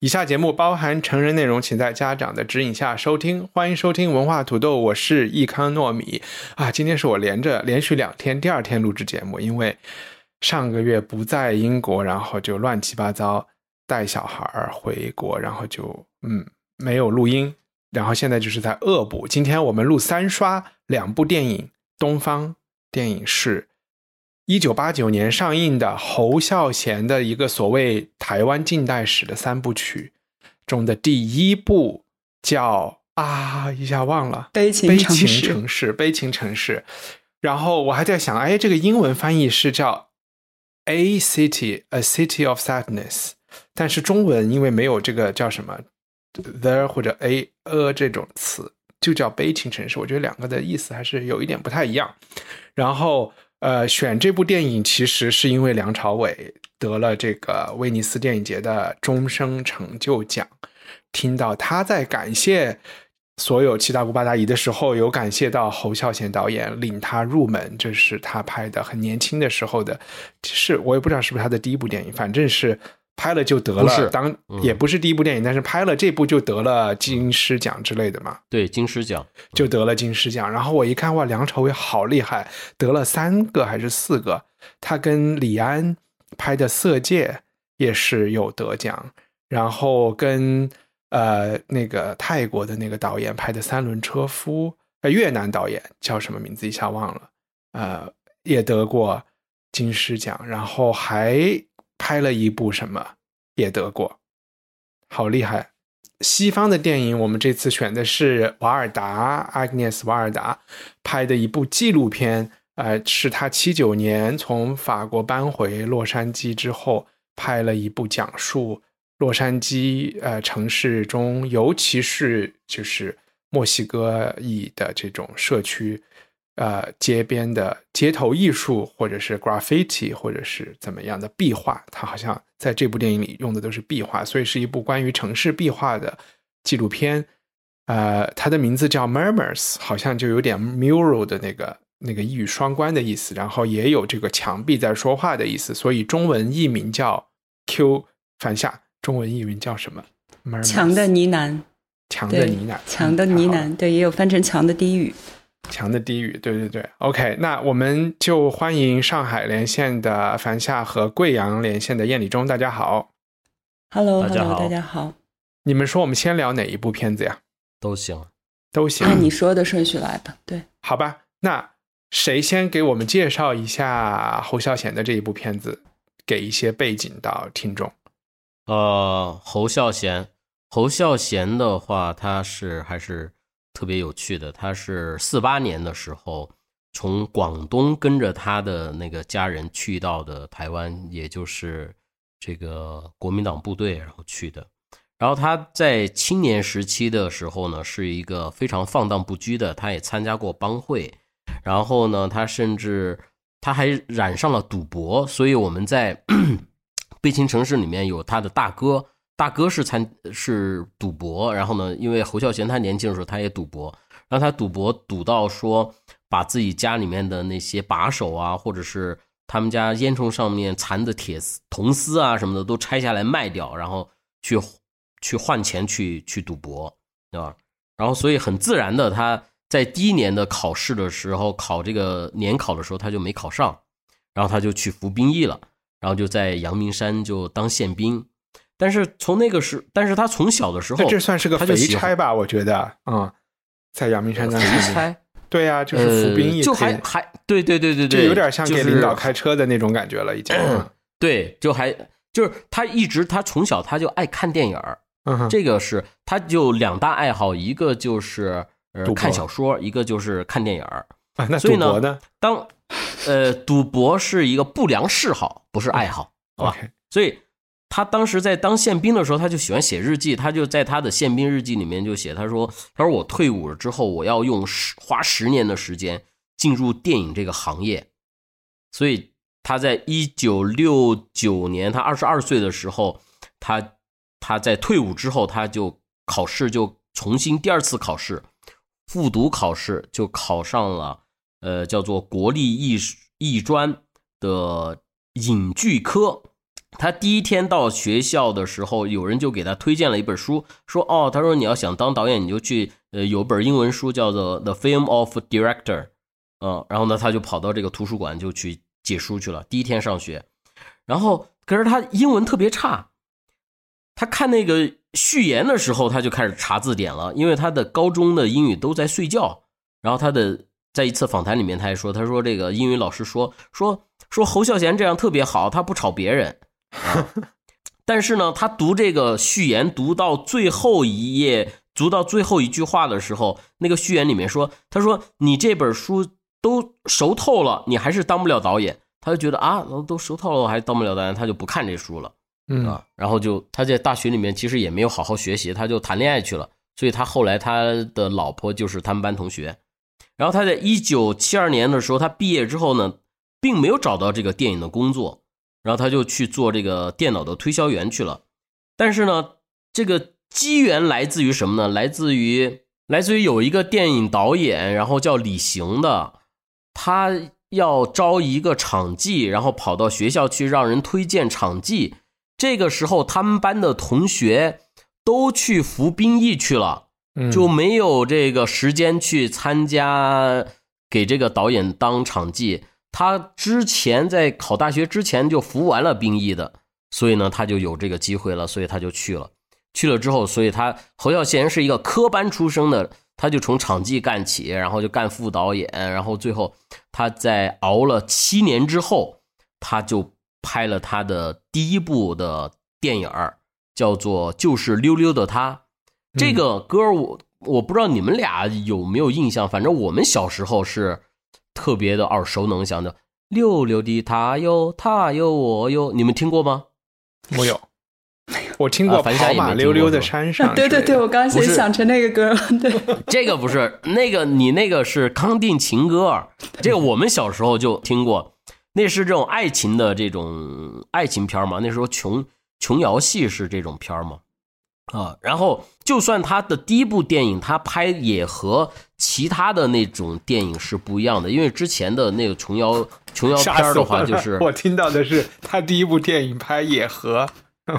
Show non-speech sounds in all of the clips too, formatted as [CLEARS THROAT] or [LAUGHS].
以下节目包含成人内容，请在家长的指引下收听。欢迎收听文化土豆，我是易康糯米啊。今天是我连着连续两天第二天录制节目，因为上个月不在英国，然后就乱七八糟带小孩回国，然后就嗯没有录音，然后现在就是在恶补。今天我们录三刷两部电影，东方电影是一九八九年上映的侯孝贤的一个所谓台湾近代史的三部曲中的第一部，叫啊一下忘了，悲情悲情城市城市，悲情城市。然后我还在想，哎，这个英文翻译是叫 A City, A City of Sadness，但是中文因为没有这个叫什么 the 或者 a a 这种词，就叫悲情城市。我觉得两个的意思还是有一点不太一样。然后呃，选这部电影其实是因为梁朝伟得了这个威尼斯电影节的终生成就奖，听到他在感谢所有七大姑八大姨的时候，有感谢到侯孝贤导演领他入门，这是他拍的很年轻的时候的，是我也不知道是不是他的第一部电影，反正是拍了就得了，不是当嗯也不是第一部电影，但是拍了这部就得了金狮奖之类的嘛。对金狮奖，就得了金狮奖。然后我一看，哇，梁朝伟好厉害，得了三个还是四个？他跟李安拍的《色戒》也是有得奖，然后跟呃那个泰国的那个导演拍的《三轮车夫》，呃越南导演叫什么名字一下忘了，呃也得过金狮奖，然后还拍了一部什么也得过，好厉害。西方的电影，我们这次选的是瓦尔达 Agnes 瓦尔达拍的一部纪录片，呃，是他七九年从法国搬回洛杉矶之后拍了一部讲述洛杉矶呃城市中，尤其是就是墨西哥裔的这种社区，呃街边的街头艺术，或者是 graffiti，或者是怎么样的壁画，它好像在这部电影里用的都是壁画，所以是一部关于城市壁画的纪录片。呃，它的名字叫 Murmurs，好像就有点 mural 的那个那个一语双关的意思，然后也有这个墙壁在说话的意思，所以中文译名叫 Q 反下，中文译名叫什么？墙的呢喃，墙的呢喃，墙的呢喃，对，也有翻成墙的低语。强的低语，对对对，OK，那我们就欢迎上海连线的樊夏和贵阳连线的燕礼中，大家好。Hello，大家 Hello，好大家好。你们说我们先聊哪一部片子呀？都行。都行，按你说的顺序来吧。对，好吧？那谁先给我们介绍一下侯孝贤的这一部片子，给一些背景到听众？呃，侯孝贤，侯孝贤的话，他是还是特别有趣的。他是四八年的时候从广东跟着他的那个家人去到的台湾，也就是这个国民党部队，然后去的。然后他在青年时期的时候呢，是一个非常放荡不羁的，他也参加过帮会，然后呢，他甚至他还染上了赌博，所以我们在 [CLEARS THROAT] 悲情城市里面有他的大哥，大哥是参是赌博，然后呢，因为侯孝贤他年轻的时候他也赌博，然后他赌博赌到说把自己家里面的那些把手啊，或者是他们家烟囱上面缠的铁丝、铜丝啊什么的都拆下来卖掉，然后去去换钱去去赌博，对吧？然后所以很自然的，他在第一年的考试的时候，考这个年考的时候他就没考上，然后他就去服兵役了。然后就在阳明山就当宪兵，但是从那个时，但是他从小的时候，这算是个肥差吧？我觉得，嗯，在阳明山当肥差，对呀、就是服兵役呃，就还还对对对对对就，有点像给就是领导开车的那种感觉了，已经。嗯 [CLEARS THROAT] 对，就还就是他一直他从小他就爱看电影儿，嗯，这个是他就两大爱好，一个就是呃看小说，一个就是看电影儿。啊那赌博呢当呃赌博是一个不良嗜好，不是爱好，好吧？？OK，所以他当时在当宪兵的时候，他就喜欢写日记，他就在他的宪兵日记里面就写，他说：“他说我退伍了之后，我要用十花十年的时间进入电影这个行业。”所以他在一九六九年，他二十二岁的时候，他他在退伍之后，他就考试就重新第二次考试，复读考试就考上了，呃，叫做国立艺艺专的影剧科。他第一天到学校的时候，有人就给他推荐了一本书，说：“哦，他说你要想当导演，你就去呃，有本英文书叫做《The Film of Director》，嗯，然后呢，他就跑到这个图书馆就去借书去了。第一天上学，然后可是他英文特别差，他看那个序言的时候，他就开始查字典了，因为他的高中的英语都在睡觉。然后他的在一次访谈里面，他还说：“他说这个英语老师说说说侯孝贤这样特别好，他不吵别人。”啊，[LAUGHS] 但是呢，他读这个序言读到最后一页，读到最后一句话的时候，那个序言里面说：“他说你这本书都熟透了，你还是当不了导演。”他就觉得啊，都熟透了，我还当不了导演，他就不看这书了。嗯啊，然后就他在大学里面其实也没有好好学习，他就谈恋爱去了。所以他后来他的老婆就是他们班同学。然后他在一九七二年的时候，他毕业之后呢，并没有找到这个电影的工作。然后他就去做这个电脑的推销员去了，但是呢，这个机缘来自于什么呢？来自于来自于有一个电影导演，然后叫李行的，他要招一个场记，然后跑到学校去让人推荐场记。这个时候，他们班的同学都去服兵役去了，就没有这个时间去参加给这个导演当场记。他之前在考大学之前就服完了兵役的，所以呢，他就有这个机会了，所以他就去了。去了之后，所以他侯孝贤是一个科班出身的，他就从场记干起，然后就干副导演，然后最后他在熬了七年之后，他就拍了他的第一部的电影叫做《就是溜溜的他》。这个歌我我不知道你们俩有没有印象，反正我们小时候是。特别的耳熟能详的，溜溜的他哟，他哟我哟，你们听过吗？我有，我听过。跑马溜溜的山上，对对对，我刚才想成那个歌。对，[LAUGHS] 这个不是那个，你那个是康定情歌。这个我们小时候就听过，那是这种爱情的这种爱情片嘛。那时候琼琼瑶戏是这种片嘛。啊，然后就算他的第一部电影，他拍也和其他的那种电影是不一样的，因为之前的那个琼瑶琼瑶片的话，就是 [LAUGHS] 我听到的是他第一部电影拍也和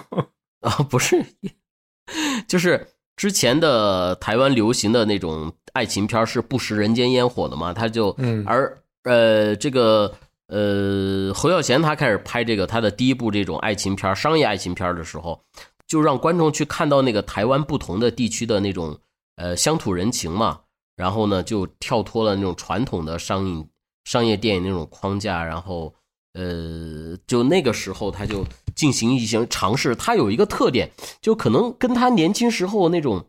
[LAUGHS] 啊，不是，[LAUGHS] 就是之前的台湾流行的那种爱情片是不食人间烟火的嘛，他就嗯，而呃这个呃侯孝贤他开始拍这个他的第一部这种爱情片商业爱情片的时候。就让观众去看到那个台湾不同的地区的那种呃乡土人情嘛，然后呢就跳脱了那种传统的商业商业电影那种框架，然后呃就那个时候他就进行一些尝试，他有一个特点，就可能跟他年轻时候那种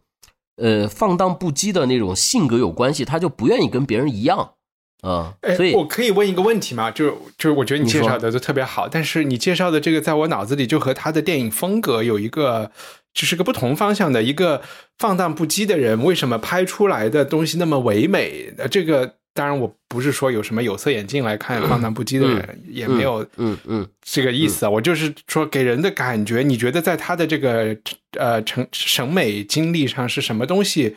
呃放荡不羁的那种性格有关系，他就不愿意跟别人一样。啊，所以我可以问一个问题吗？就是就是，我觉得你介绍的都特别好，但是你介绍的这个，在我脑子里就和他的电影风格有一个，就是个不同方向的一个放荡不羁的人，为什么拍出来的东西那么唯美？呃，这个当然我不是说有什么有色眼镜来看放荡不羁的人，也没有，嗯嗯，这个意思啊。我就是说，给人的感觉，你觉得在他的这个呃成审美经历上是什么东西？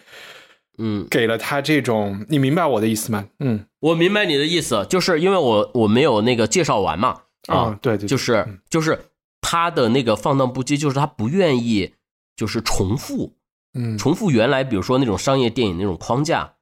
嗯，给了他这种，你明白我的意思吗？嗯，我明白你的意思，就是因为我我没有那个介绍完嘛，啊，对对，就是就是他的那个放荡不羁，就是他不愿意就是重复，嗯，重复原来比如说那种商业电影那种框架，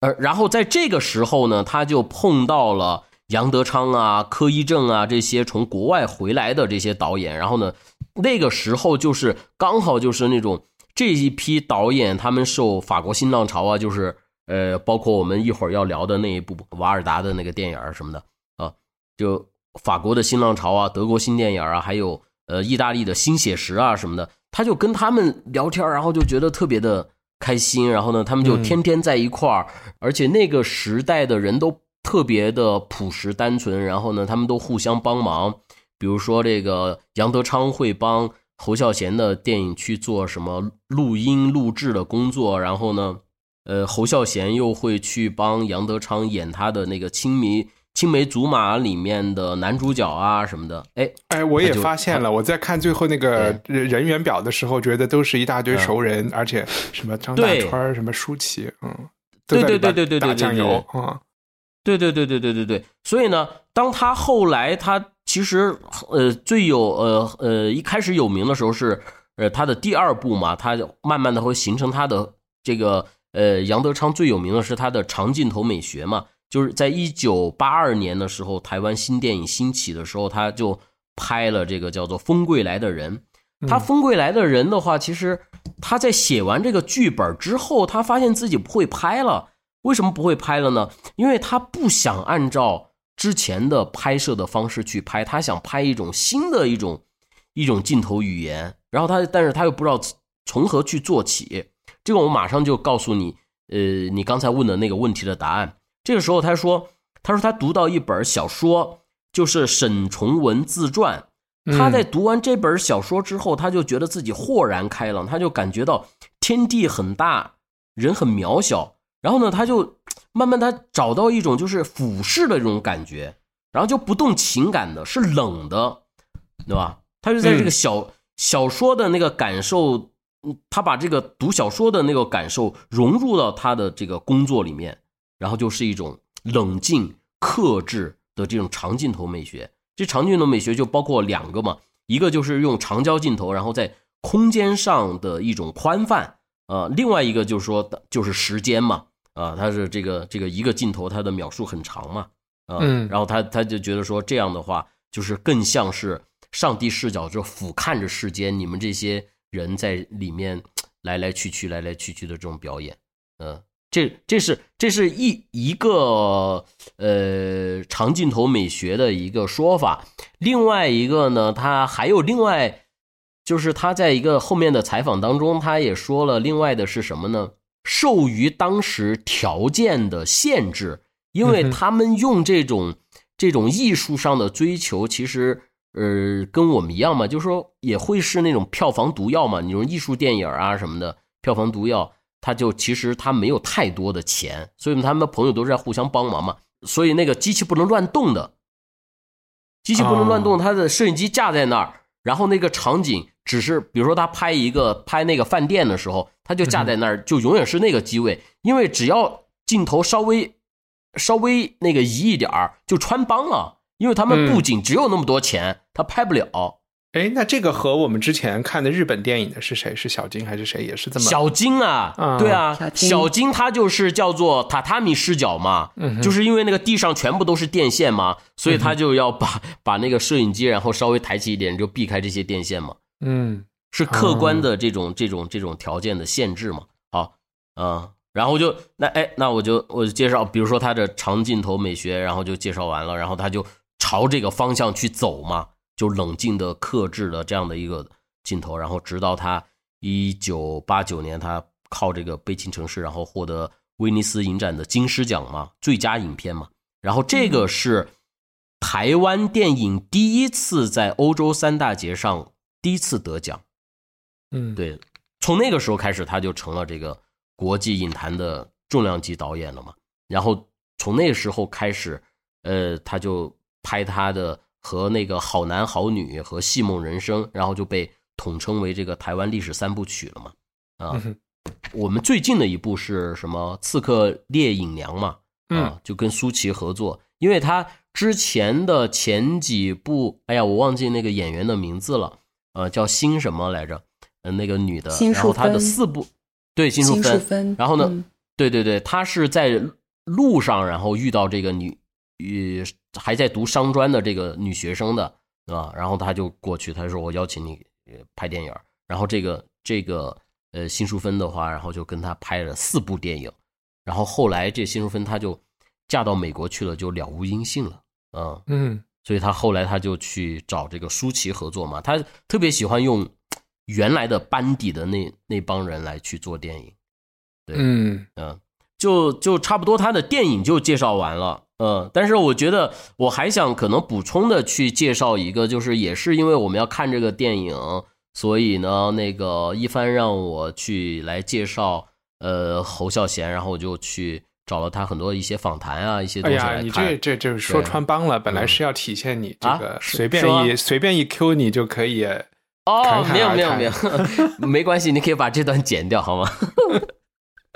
呃，然后在这个时候呢，他就碰到了杨德昌啊、柯一正啊这些从国外回来的这些导演，然后呢，那个时候就是刚好就是那种。这一批导演，他们受法国新浪潮啊，就是呃，包括我们一会儿要聊的那一部瓦尔达的那个电影什么的啊，就法国的新浪潮啊，德国新电影啊，还有呃意大利的新写实啊什么的，他就跟他们聊天，然后就觉得特别的开心，然后呢，他们就天天在一块儿，而且那个时代的人都特别的朴实单纯，然后呢，他们都互相帮忙。比如说这个杨德昌会帮侯孝贤的电影去做什么录音录制的工作，然后呢，呃，侯孝贤又会去帮杨德昌演他的那个《青梅青梅竹马》里面的男主角啊什么的。哎哎，我也发现了，我在看最后那个人人员表的时候，觉得都是一大堆熟人，而且什么张大川、什么舒淇，嗯，都对对对对对对打酱油对啊，对对对对对对对，所以呢，当他后来他其实呃最有呃呃一开始有名的时候是呃他的第二部嘛，他慢慢的会形成他的这个呃杨德昌最有名的是他的长镜头美学嘛，就是在一九八二年的时候，台湾新电影兴起的时候，他就拍了这个叫做《风归来的人》。他《风归来的人》的话，其实他在写完这个剧本之后，他发现自己不会拍了。为什么不会拍了呢？因为他不想按照之前的拍摄的方式去拍，他想拍一种新的一种一种镜头语言。然后他，但是他又不知道从何去做起。这个我马上就告诉你，呃，你刚才问的那个问题的答案。这个时候他说，他说他读到一本小说，就是沈从文自传。他在读完这本小说之后，他就觉得自己豁然开朗，他就感觉到天地很大，人很渺小。然后呢，他就慢慢他找到一种就是俯视的这种感觉，然后就不动情感的，是冷的，对吧？他就在这个小、小说的那个感受，他把这个读小说的那个感受融入到他的这个工作里面，然后就是一种冷静克制的这种长镜头美学。这长镜头美学就包括两个嘛，一个就是用长焦镜头，然后在空间上的一种宽泛，呃，另外一个就是说就是时间嘛，啊，他是这个这个一个镜头它的秒数很长嘛，啊，嗯然后他他就觉得说这样的话就是更像是上帝视角，就俯瞰着世间，你们这些人在里面来来去去来来去去的这种表演，嗯、这这是这是一一个呃长镜头美学的一个说法，另外一个呢，他还有另外就是他在一个后面的采访当中，他也说了，另外的是什么呢？受于当时条件的限制，因为他们用这种这种艺术上的追求，其实呃跟我们一样嘛，就是说也会是那种票房毒药嘛。你说艺术电影啊什么的，票房毒药，他就其实他没有太多的钱，所以他们的朋友都是在互相帮忙嘛。所以那个机器不能乱动的，机器不能乱动，它的摄影机架在那儿，然后那个场景只是，比如说他拍一个拍那个饭店的时候，他就架在那儿，就永远是那个机位，因为只要镜头稍微稍微那个移一点儿就穿帮了，因为他们布景只有那么多钱，他拍不了。哎，那这个和我们之前看的日本电影的是谁？是小金还是谁？也是这么小金啊，啊对啊小，金小金他就是叫做榻榻米视角嘛，就是因为那个地上全部都是电线嘛，所以他就要把把那个摄影机然后稍微抬起一点，就避开这些电线嘛，嗯是客观的这种这种这种条件的限制嘛。好，嗯，然后就那哎，那我就我就介绍，比如说他的长镜头美学，然后就介绍完了，然后他就朝这个方向去走嘛，就冷静的、克制的这样的一个镜头，然后直到他一九八九年，他靠这个《悲情城市》，然后获得威尼斯影展的金狮奖嘛，最佳影片嘛。然后这个是台湾电影第一次在欧洲三大节上第一次得奖。嗯，对，从那个时候开始，他就成了这个国际影坛的重量级导演了嘛。然后从那个时候开始，呃，他就拍他的和那个《好男好女》和《戏梦人生》，然后就被统称为这个台湾历史三部曲了嘛。啊，嗯我们最近的一部是什么？《刺客聂隐娘》嘛，嗯啊，就跟舒淇合作，因为他之前的前几部，哎呀，我忘记那个演员的名字了，呃，叫辛什么来着？呃，那个女的，然后她的四部，对，辛淑芬，然后呢，嗯对对对，她是在路上，然后遇到这个女，呃，还在读商专的这个女学生的，啊，然后她就过去，她说我邀请你呃拍电影，然后这个这个呃辛淑芬的话，然后就跟她拍了四部电影，然后后来这辛淑芬她就嫁到美国去了，就了无音信了，啊，嗯所以他后来他就去找这个舒淇合作嘛，他特别喜欢用原来的班底的那那帮人来去做电影，对嗯嗯，就就差不多他的电影就介绍完了，嗯，但是我觉得我还想可能补充的去介绍一个，就是也是因为我们要看这个电影，所以呢，那个一帆让我去来介绍呃侯孝贤，然后我就去找了他很多一些访谈啊，一些东西来看。你这这就是说穿帮了，本来是要体现你这个随便一随便一 Q 你就可以。哦，没有没有没有，[LAUGHS] 没关系，你可以把这段剪掉好吗？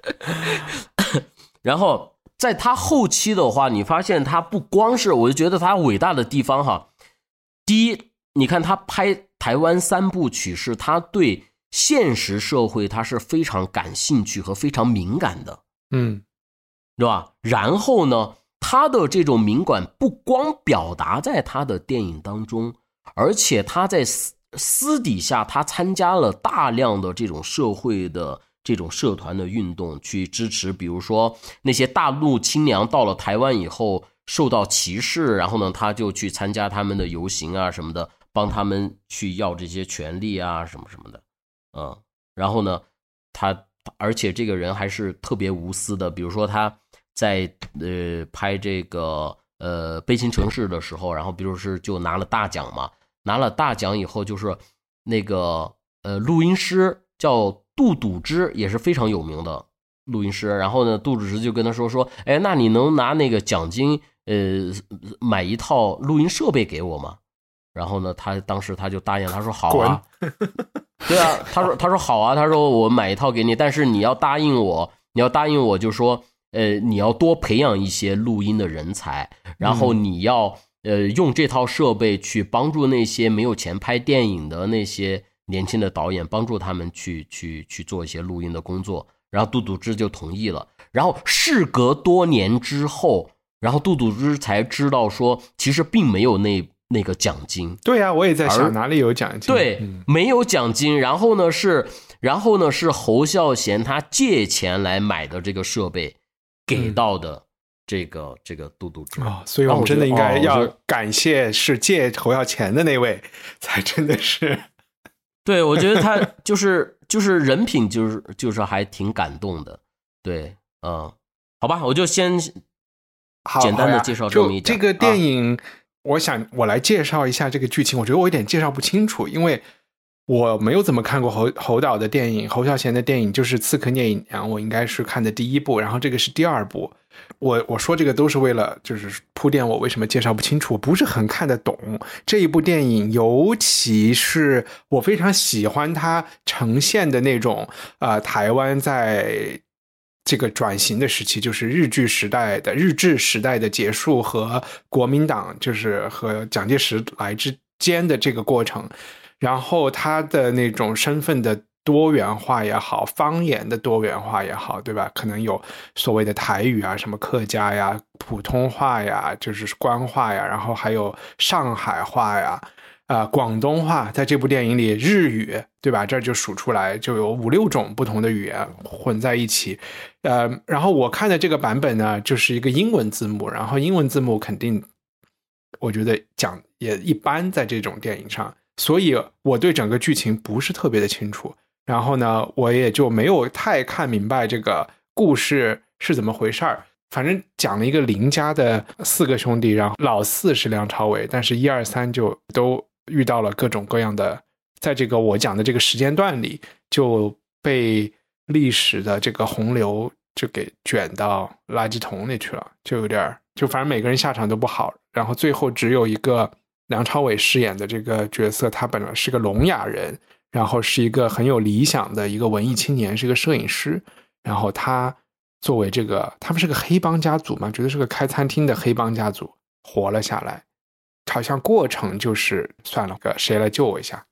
[LAUGHS] 然后在他后期的话，你发现他不光是，我就觉得他伟大的地方哈。第一，你看他拍台湾三部曲，是他对现实社会他是非常感兴趣和非常敏感的，嗯，对吧？然后呢，他的这种敏感不光表达在他的电影当中，而且他在。私私底下，他参加了大量的这种社会的这种社团的运动，去支持，比如说那些大陆亲娘到了台湾以后受到歧视，然后呢，他就去参加他们的游行啊什么的，帮他们去要这些权利啊什么什么的，嗯，然后呢，他而且这个人还是特别无私的，比如说他在呃拍这个呃悲情城市的时候，然后比如是就拿了大奖嘛。拿了大奖以后，就是那个呃，录音师叫杜笃之，也是非常有名的录音师。然后呢，杜笃之就跟他说说，哎，那你能拿那个奖金，呃，买一套录音设备给我吗？然后呢，他当时他就答应，他说好啊，[LAUGHS] 对啊，他说他说好啊，他说我买一套给你，但是你要答应我，你要答应我，就说呃，你要多培养一些录音的人才，然后你要。呃，用这套设备去帮助那些没有钱拍电影的那些年轻的导演，帮助他们去去去做一些录音的工作。然后杜笃之就同意了。然后事隔多年之后，然后杜笃之才知道说，其实并没有那那个奖金。对呀，我也在想哪里有奖金。对，没有奖金。然后呢是，然后呢是侯孝贤他借钱来买的这个设备，给到的。这个这个嘟嘟猪啊，所以我们真的应该要 [LAUGHS] 感谢是借侯耀钱的那位，才真的是。[LAUGHS] 对，我觉得他就是就是人品，就是就是还挺感动的。对，嗯，好吧，我就先简单的介绍这么一点。这个电影，我想我来介绍一下这个剧情。我觉得我有点介绍不清楚，因为我没有怎么看过侯侯导的电影，侯孝贤的电影就是《刺客聂隐娘》，我应该是看的第一部，然后这个是第二部。我我说这个都是为了就是铺垫我为什么介绍不清楚，不是很看得懂这一部电影，尤其是我非常喜欢它呈现的那种呃台湾在这个转型的时期，就是日据时代的日治时代的结束和国民党就是和蒋介石来之间的这个过程，然后他的那种身份的。多元化也好，方言的多元化也好，对吧？可能有所谓的台语啊，什么客家呀、普通话呀，就是官话呀，然后还有上海话呀，啊，广东话，在这部电影里，日语，对吧？这就数出来就有五六种不同的语言混在一起。呃，然后我看的这个版本呢，就是一个英文字幕，然后英文字幕肯定，我觉得讲也一般，在这种电影上，所以我对整个剧情不是特别的清楚。然后呢，我也就没有太看明白这个故事是怎么回事儿。反正讲了一个林家的四个兄弟，然后老四是梁朝伟，但是一二三就都遇到了各种各样的，在这个我讲的这个时间段里，就被历史的这个洪流就给卷到垃圾桶里去了，就有点就反正每个人下场都不好。然后最后只有一个梁朝伟饰演的这个角色，他本来是个聋哑人。然后是一个很有理想的一个文艺青年，是一个摄影师。然后他作为这个，他们是个黑帮家族嘛，觉得是个开餐厅的黑帮家族，活了下来。好像过程就是算了，个谁来救我一下？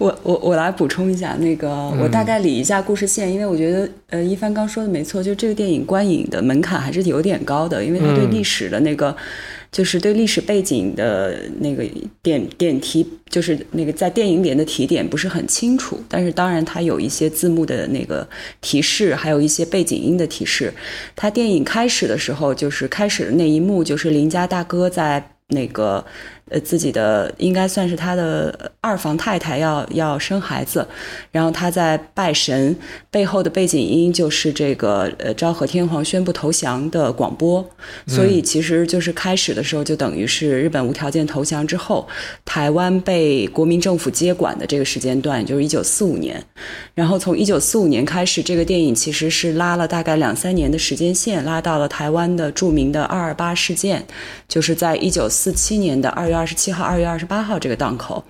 我我我来补充一下，那个我大概理一下故事线，因为我觉得呃一帆刚说的没错，就这个电影观影的门槛还是有点高的，因为他对历史的那个。就是对历史背景的那个点点题，就是那个在电影里的提点不是很清楚，但是当然它有一些字幕的那个提示，还有一些背景音的提示。它电影开始的时候，就是开始的那一幕，就是林家大哥在那个呃自己的应该算是他的二房太太要要生孩子，然后他在拜神，背后的背景音就是这个呃昭和天皇宣布投降的广播，所以其实就是开始的时候就等于是日本无条件投降之后，台湾被国民政府接管的这个时间段，就是一九四五年，然后从一九四五年开始，这个电影其实是拉了大概两三年的时间线，拉到了台湾的著名的二二八事件，就是在一九四七年的二月二十七号、二月二十八号这个档口，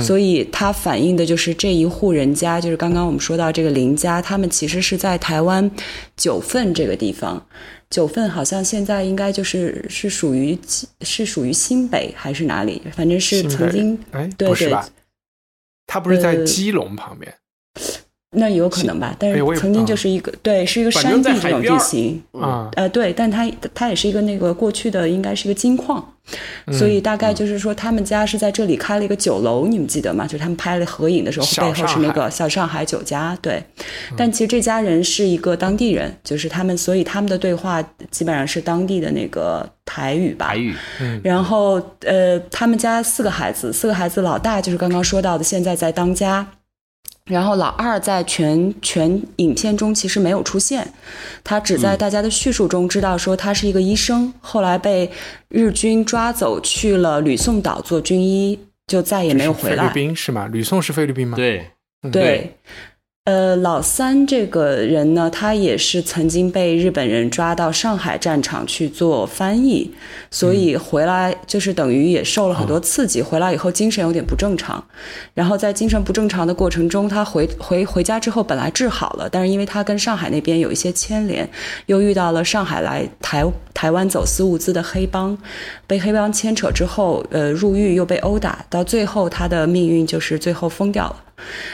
所以它反映的就是这一户人家，就是刚刚我们说到这个林家，他们其实是在台湾九份这个地方。九份好像现在应该就是是属于是属于新北还是哪里？反正是曾经哎，对对不是吧？他不是在呃基隆旁边，那有可能吧，但是曾经就是一个对，是一个山地这种地形。啊，呃，对，但它它也是一个那个过去的应该是一个金矿，所以大概就是说他们家是在这里开了一个酒楼，你们记得吗？就是他们拍了合影的时候，背后是那个小上海酒家，对。但其实这家人是一个当地人，就是他们，所以他们的对话基本上是当地的那个台语吧。台语，然后呃，他们家四个孩子，四个孩子老大就是刚刚说到的，现在在当家。然后老二在全全影片中其实没有出现，他只在大家的叙述中知道说他是一个医生，后来被日军抓走去了吕宋岛做军医，就再也没有回来。菲律宾是吗？吕宋是菲律宾吗？，对，对，呃，老三这个人呢，他也是曾经被日本人抓到上海战场去做翻译，所以回来就是等于也受了很多刺激，回来以后精神有点不正常，然后在精神不正常的过程中，他回回回家之后本来治好了，但是因为他跟上海那边有一些牵连，又遇到了上海来台台湾走私物资的黑帮，被黑帮牵扯之后，呃，入狱又被殴打，到最后他的命运就是最后疯掉了。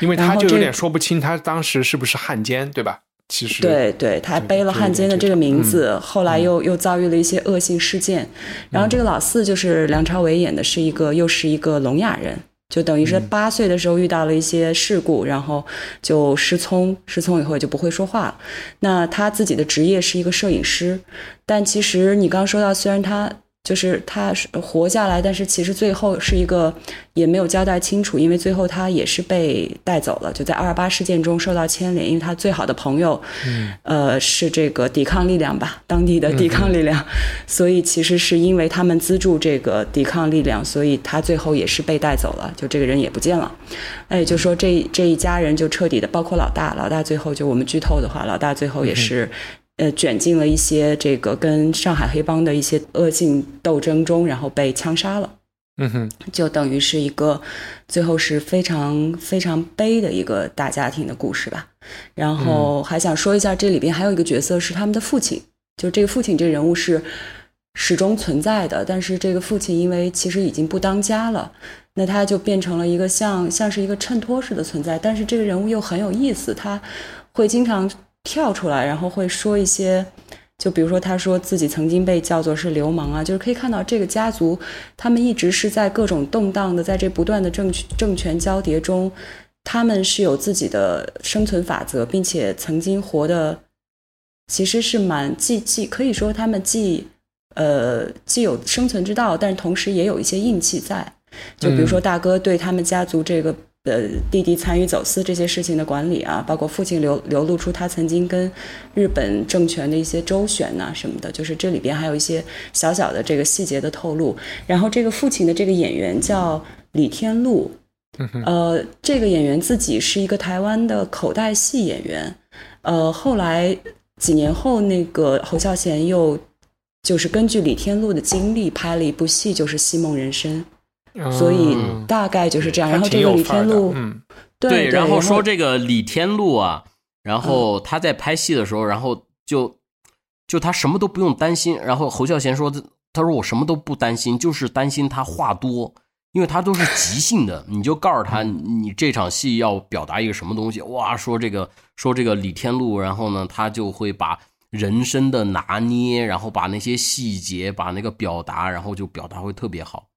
因为他就有点说不清他当时是不是汉奸，对吧？其实对对，他还背了汉奸的这个名字，后来又又遭遇了一些恶性事件。然后这个老四就是梁朝伟演的，是一个又是一个聋哑人，就等于是八岁的时候遇到了一些事故，然后就失聪，失聪以后也就不会说话了。那他自己的职业是一个摄影师，但其实你刚刚说到，虽然他。就是他是活下来，但是其实最后是一个也没有交代清楚，因为最后他也是被带走了，就在二二八事件中受到牵连，因为他最好的朋友，呃，是这个抵抗力量吧，当地的抵抗力量，所以其实是因为他们资助这个抵抗力量，所以他最后也是被带走了，就这个人也不见了。那也，就说这这一家人就彻底的，包括老大，老大最后就我们剧透的话，老大最后也是。呃，卷进了一些这个跟上海黑帮的一些恶性斗争中，然后被枪杀了。嗯哼，就等于是一个最后是非常非常悲的一个大家庭的故事吧。然后还想说一下，这里边还有一个角色是他们的父亲，就这个父亲这个人物是始终存在的，但是这个父亲因为其实已经不当家了，那他就变成了一个像像是一个衬托式的存在，但是这个人物又很有意思，他会经常跳出来，然后会说一些。就比如说，他说自己曾经被叫做是流氓啊，就是可以看到这个家族，他们一直是在各种动荡的，在这不断的政政权交叠中，他们是有自己的生存法则，并且曾经活的其实是蛮既既可以说他们既呃既有生存之道，但是同时也有一些硬气在。就比如说大哥对他们家族这个呃弟弟参与走私这些事情的管理啊，包括父亲流流露出他曾经跟日本政权的一些周旋呐、什么的，就是这里边还有一些小小的这个细节的透露。然后这个父亲的这个演员叫李天禄，呃，这个演员自己是一个台湾的口袋戏演员，呃，后来几年后那个侯孝贤又就是根据李天禄的经历拍了一部戏，就是《戏梦人生》。所以嗯大概就是这样。然后这个李天禄，嗯对对，然后说这个李天禄啊，然后他在拍戏的时候，然后就就他什么都不用担心，然后侯孝贤说，他说我什么都不担心，就是担心他话多。因为他都是即兴的，你就告诉他你这场戏要表达一个什么东西，哇，说这个说这个李天禄，然后呢，他就会把人生的拿捏，然后把那些细节，把那个表达，然后就表达会特别好。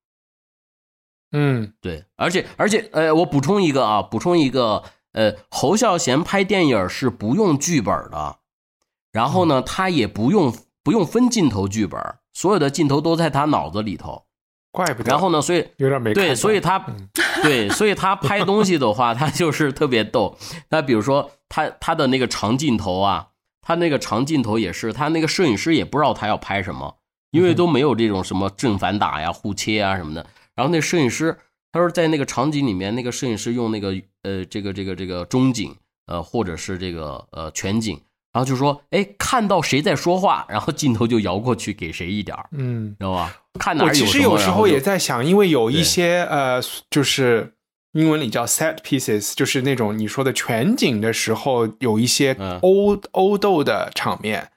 嗯对，而且而且，呃，我补充一个啊，补充一个，呃，侯孝贤拍电影是不用剧本的，然后呢，他也不用不用分镜头剧本，所有的镜头都在他脑子里头。怪不得。然后呢，所以有点没对，所以他 [LAUGHS] 对，所以他拍东西的话，他就是特别逗。那比如说他他的那个长镜头啊，他那个长镜头也是，他那个摄影师也不知道他要拍什么，因为都没有这种什么正反打呀、互切啊什么的。然后那摄影师他说在那个场景里面，那个摄影师用那个呃这个这个这个中景呃或者是这个呃全景，然后就说哎看到谁在说话，然后镜头就摇过去给谁一点儿，嗯，知道吧？看哪我其实有时候也在想，因为有一些呃，就是英文里叫 set pieces，就是那种你说的全景的时候，有一些嗯欧、欧斗的场面，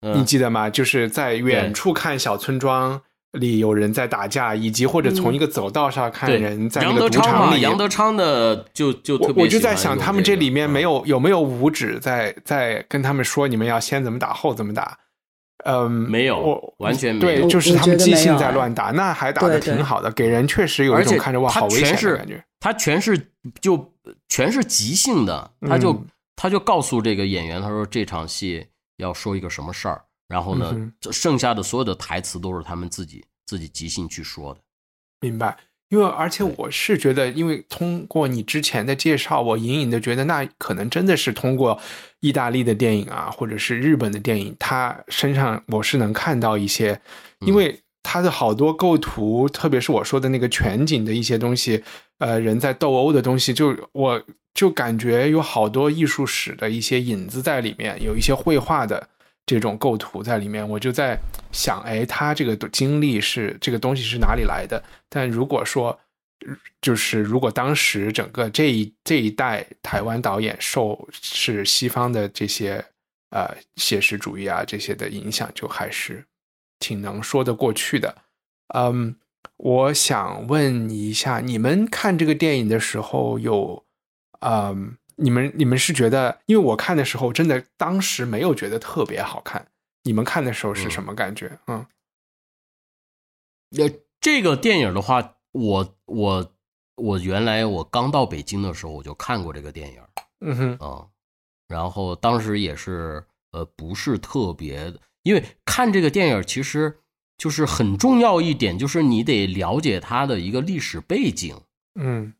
嗯你记得吗？就是在远处看小村庄里有人在打架，以及或者从一个走道上看人在那杨个德昌嘛，赌场里。杨德昌的就就特别我我就在想，他们这里面没有有没有五指在在跟他们说你们要先怎么打后怎么打？嗯，没有我完全没有对，就是他们即兴在乱打，那还打的挺好的，给人确实有一种看着哇好危险的感觉。他全是就全是即兴的，他就、嗯他就告诉这个演员，他说这场戏要说一个什么事儿，然后呢，这剩下的所有的台词都是他们自己自己即兴去说的。明白，因为而且我是觉得，因为通过你之前的介绍，我隐隐的觉得，那可能真的是通过意大利的电影啊，或者是日本的电影，他身上我是能看到一些，因为他的好多构图，特别是我说的那个全景的一些东西，呃，人在斗殴的东西，就我就感觉有好多艺术史的一些影子在里面，有一些绘画的。这种构图在里面，我就在想，哎，他这个经历是这个东西是哪里来的？但如果说，就是如果当时整个这一这一代台湾导演受是西方的这些呃写实主义啊这些的影响，就还是挺能说得过去的。嗯，我想问一下，你们看这个电影的时候有，嗯，你们你们是觉得，因为我看的时候真的当时没有觉得特别好看，你们看的时候是什么感觉？嗯呃，这个电影的话，我我我原来我刚到北京的时候我就看过这个电影嗯哼啊、然后当时也是呃不是特别，因为看这个电影其实就是很重要一点，就是你得了解它的一个历史背景。嗯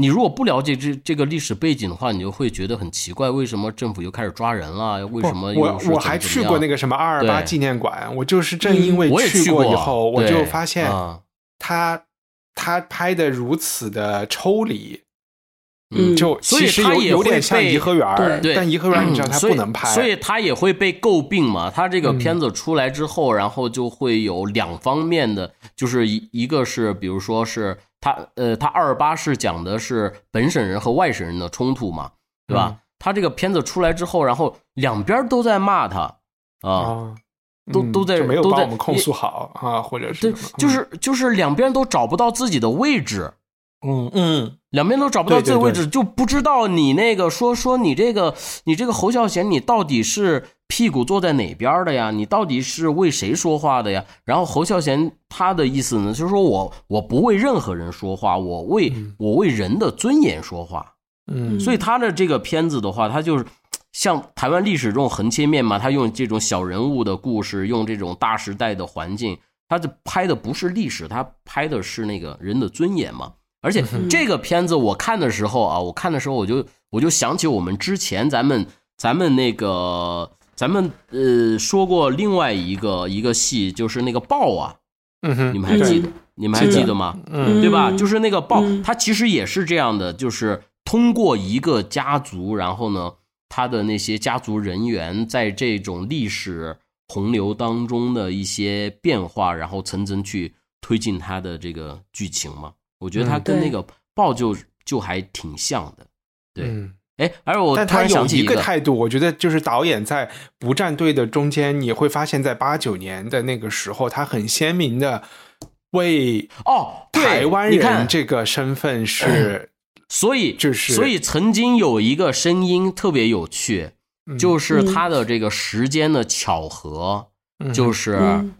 你如果不了解这这个历史背景的话，你就会觉得很奇怪，为什么政府又开始抓人了？为什么不我我还去过那个什么二二八纪念馆，我就是正因为去过以后，我对。就发现啊他他拍的如此的抽离，嗯。就所以其实有他也有点像颐和园儿，对，但颐和园儿你知道它嗯所以不能拍，所以他也会被诟病嘛。他这个嗯。片子出来之后，然后就会有两方面的，就是一一个是比如说是他呃，他二八是讲的是本省人和外省人的冲突嘛，对吧？嗯他这个片子出来之后，然后两边都在骂他啊。都都在就没有都在把我们控诉好啊，或者是对，就是就是两边都找不到自己的位置，嗯嗯两边都找不到对对自己的位置，对就不知道你那个说说你这个你这个侯孝贤，你到底是屁股坐在哪边的呀？你到底是为谁说话的呀？然后侯孝贤他的意思呢，就是说我我不为任何人说话，我为、我为人的尊严说话。嗯所以他的这个片子的话，他就是像台湾历史这种横切面嘛，他用这种小人物的故事，用这种大时代的环境，他这拍的不是历史，他拍的是那个人的尊严嘛。而且这个片子我看的时候啊，我看的时候我就我就想起我们之前咱们咱们那个咱们呃说过另外一个一个戏，就是那个豹啊，嗯哼，你们还记得？你们还记得吗？嗯对吧？就是那个豹，嗯它其实也是这样的，就是通过一个家族，然后呢，他的那些家族人员在这种历史洪流当中的一些变化，然后层层去推进他的这个剧情嘛。我觉得它嗯对跟那个豹就就还挺像的。对，嗯哎，而我突但他有一然想起个，个态度，我觉得就是导演在不站队的中间，你会发现在八九年的那个时候，他很鲜明的为哦，台湾人这个身份是，所以就是所以曾经有一个声音特别有趣，嗯就是他的这个时间的巧合，嗯就是嗯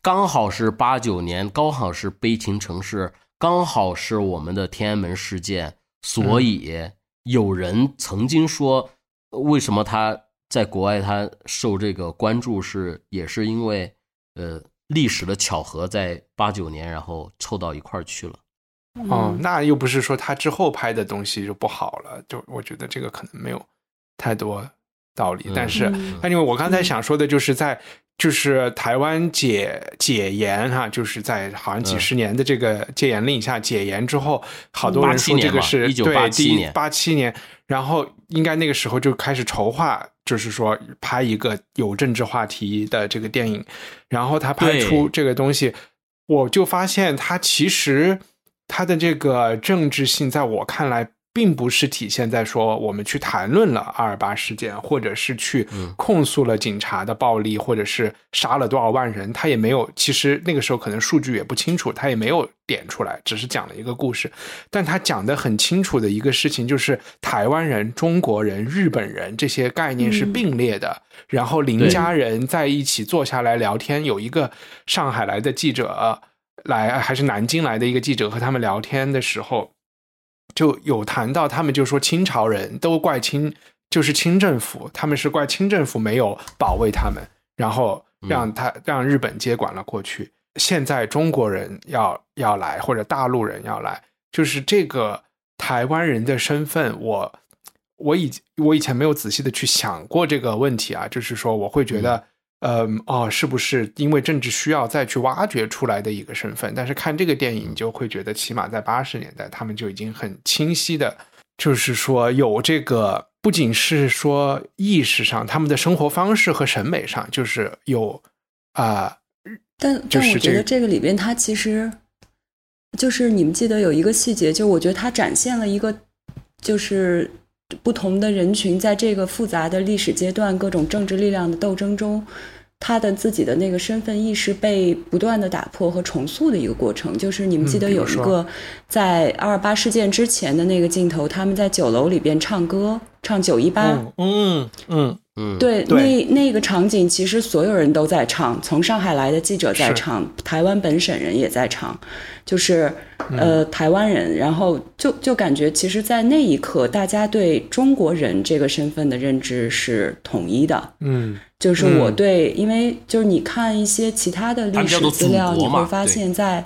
刚好是八九年，刚好是悲情城市，刚好是我们的天安门事件，所以有人曾经说，为什么他在国外他受这个关注是也是因为呃历史的巧合，在八九年然后凑到一块儿去了。哦，那又不是说他之后拍的东西就不好了，就我觉得这个可能没有太多道理。但是，那因为我刚才想说的就是在就是台湾解解严哈，就是在好像几十年的这个戒严令下解严之后，好多人说这个是对第一八七年，然后应该那个时候就开始筹划，就是说拍一个有政治话题的这个电影，然后他拍出这个东西，我就发现他其实。他的这个政治性，在我看来，并不是体现在说我们去谈论了二二八事件，或者是去控诉了警察的暴力，或者是杀了多少万人。他也没有，其实那个时候可能数据也不清楚，他也没有点出来，只是讲了一个故事。但他讲的很清楚的一个事情，就是台湾人、中国人、日本人这些概念是并列的。然后邻家人在一起坐下来聊天，有一个上海来的记者。来还是南京来的一个记者和他们聊天的时候，就有谈到他们就说清朝人都怪清，就是清政府，他们是怪清政府没有保卫他们，然后让他让日本接管了过去。现在中国人要要来或者大陆人要来，就是这个台湾人的身份，我我以我以前没有仔细的去想过这个问题啊，就是说我会觉得。嗯哦，是不是因为政治需要再去挖掘出来的一个身份？但是看这个电影，你就会觉得起码在八十年代，他们就已经很清晰的，就是说有这个，不仅是说意识上，他们的生活方式和审美上，就是有啊。但但我觉得这个里边，它其实就是你们记得有一个细节，就我觉得它展现了一个，就是。不同的人群在这个复杂的历史阶段，各种政治力量的斗争中，他的自己的那个身份意识被不断的打破和重塑的一个过程。就是你们记得有一个在二二八事件之前的那个镜头，他们在酒楼里边唱歌，唱九一八。嗯嗯。对，那那个场景其实所有人都在唱，从上海来的记者在唱，台湾本省人也在唱，就是呃台湾人，然后就就感觉其实，在那一刻，大家对中国人这个身份的认知是统一的。嗯，就是我对，因为就是你看一些其他的历史资料，你会发现在。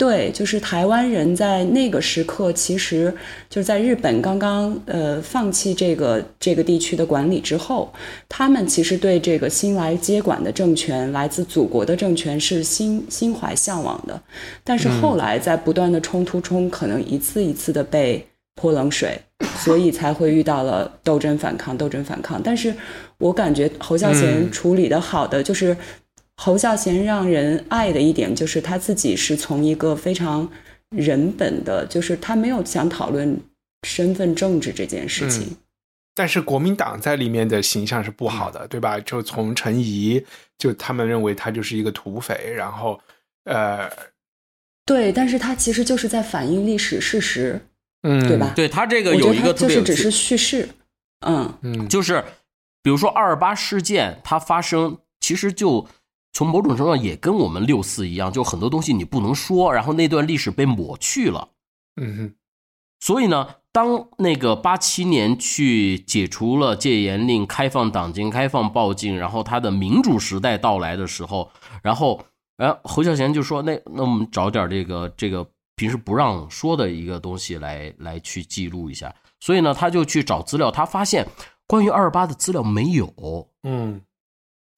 对，就是台湾人在那个时刻，其实就是在日本刚刚呃放弃这个这个地区的管理之后，他们其实对这个新来接管的政权，来自祖国的政权是心心怀向往的。但是后来在不断的冲突中，可能一次一次的被泼冷水，所以才会遇到了斗争反抗，斗争反抗。但是我感觉侯孝贤处理的好的就是。侯孝贤让人爱的一点就是他自己是从一个非常人本的，就是他没有想讨论身份政治这件事情。但是国民党在里面的形象是不好的，对吧？就从陈仪，就他们认为他就是一个土匪，然后呃，对，但是他其实就是在反映历史事实，嗯，对吧？对他这个有一个就是只是叙事，嗯嗯，就是比如说二二八事件，它发生其实就。从某种程度上也跟我们六四一样，就很多东西你不能说，然后那段历史被抹去了。嗯哼。所以呢，当那个八七年去解除了戒严令，开放党禁，开放报禁，然后他的民主时代到来的时候，然后，呃，侯孝贤就说：“那那我们找点这个这个平时不让说的一个东西来来去记录一下。”所以呢，他就去找资料，他发现关于二二八的资料没有。嗯。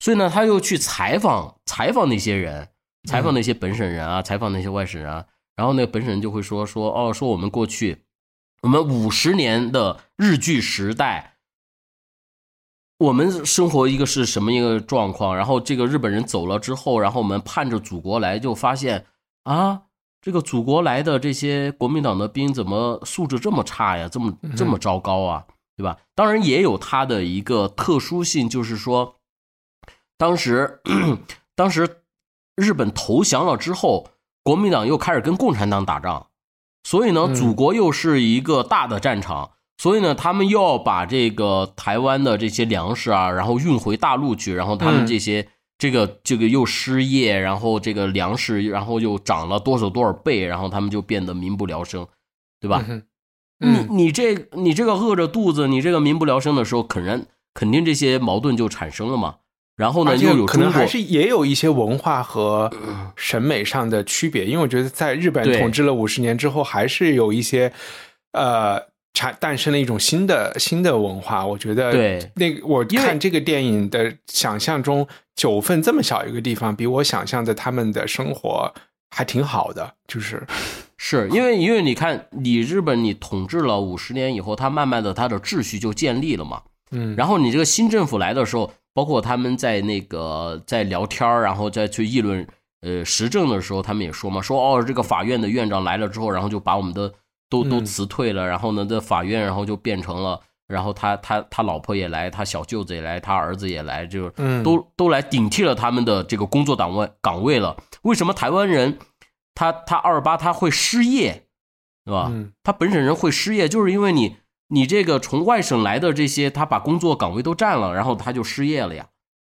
所以呢，他又去采访采访那些人，采访那些本省人啊，采访那些外省人啊。然后那个本省人就会说说哦，说我们过去，我们五十年的日据时代，我们生活一个是什么一个状况？然后这个日本人走了之后，然后我们盼着祖国来，就发现啊，这个祖国来的这些国民党的兵怎么素质这么差呀？这么这么糟糕啊？对吧？当然也有它的一个特殊性，就是说。当时，[CLEARS THROAT] 当时日本投降了之后，国民党又开始跟共产党打仗，所以呢，祖国又是一个大的战场，所以呢，他们又要把这个台湾的这些粮食啊，然后运回大陆去，然后他们这些这个这个又失业，然后这个粮食，然后又涨了多少多少倍，然后他们就变得民不聊生，对吧？你你这你这个饿着肚子，你这个民不聊生的时候，肯然肯定这些矛盾就产生了嘛。然后呢又有可能还是也有一些文化和审美上的区别，因为我觉得在日本统治了五十年之后，还是有一些呃产诞生了一种新的新的文化。我觉得对那个我看这个电影的想象中，九份这么小一个地方，比我想象的他们的生活还挺好的，就是 [LAUGHS] 是因为因为你看，你日本你统治了五十年以后，它慢慢的它的秩序就建立了嘛。嗯，然后你这个新政府来的时候，包括他们在那个在聊天儿然后再去议论呃时政的时候，他们也说嘛，说哦这个法院的院长来了之后，然后就把我们的都都嗯辞退了，然后呢这法院然后就变成了，然后他他他老婆也来，他小舅子也来，他儿子也来，就嗯都都来顶替了他们的这个工作岗位岗位了。为什么台湾人他他二八他会失业，对吧？嗯他本省人会失业，就是因为你你这个从外省来的这些，他把工作岗位都占了，然后他就失业了呀。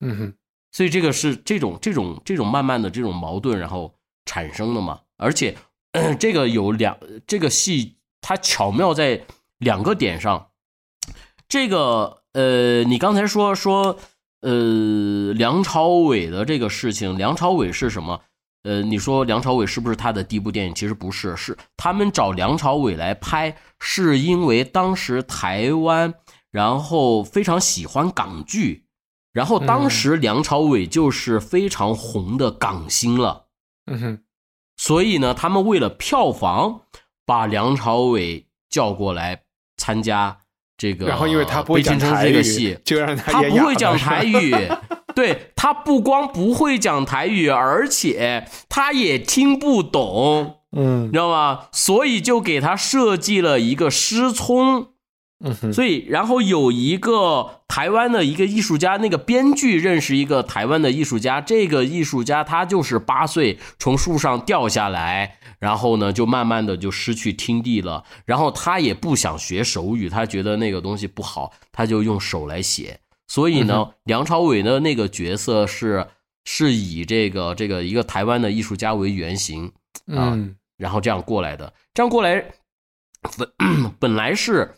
嗯哼所以这个是这种这种这种慢慢的这种矛盾，然后产生的嘛。而且、呃 [CLEARS THROAT] 这个有两这个戏它巧妙在两个点上。这个呃，你刚才说说呃梁朝伟的这个事情，梁朝伟是什么？呃，你说梁朝伟是不是他的第一部电影？其实不是，是他们找梁朝伟来拍，是因为当时台湾然后非常喜欢港剧，然后当时梁朝伟就是非常红的港星了，嗯哼。所以呢，他们为了票房，把梁朝伟叫过来参加这个，然后因为他不会讲台语他不会讲台语，[LAUGHS] 对他不光不会讲台语，而且他也听不懂，嗯你知道吗？所以就给他设计了一个失聪。嗯哼所以，然后有一个台湾的一个艺术家，那个编剧认识一个台湾的艺术家，这个艺术家他就是八岁从树上掉下来，然后呢就慢慢的就失去听力了，然后他也不想学手语，他觉得那个东西不好，他就用手来写。所以呢，梁朝伟的那个角色是是以这个这个一个台湾的艺术家为原型，啊嗯然后这样过来的。这样过来，本 [CLEARS THROAT] 本来是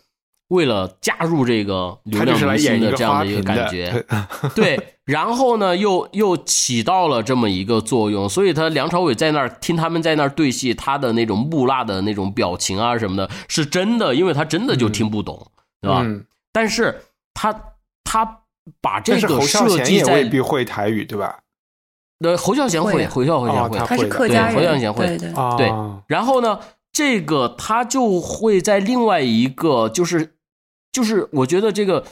为了加入这个流量明星的这样的一个感觉，对。然后呢，又又起到了这么一个作用，所以他梁朝伟在那儿听他们在那儿对戏，他的那种木讷的那种表情啊什么的，是真的，因为他真的就听不懂，对吧？嗯但是他他把这个侯孝贤设计在也未必会台语，对吧？那侯孝贤会，侯孝贤会，他是客家侯孝贤会对对，啊，对然后呢，这个他就会在另外一个，就是就是我觉得这个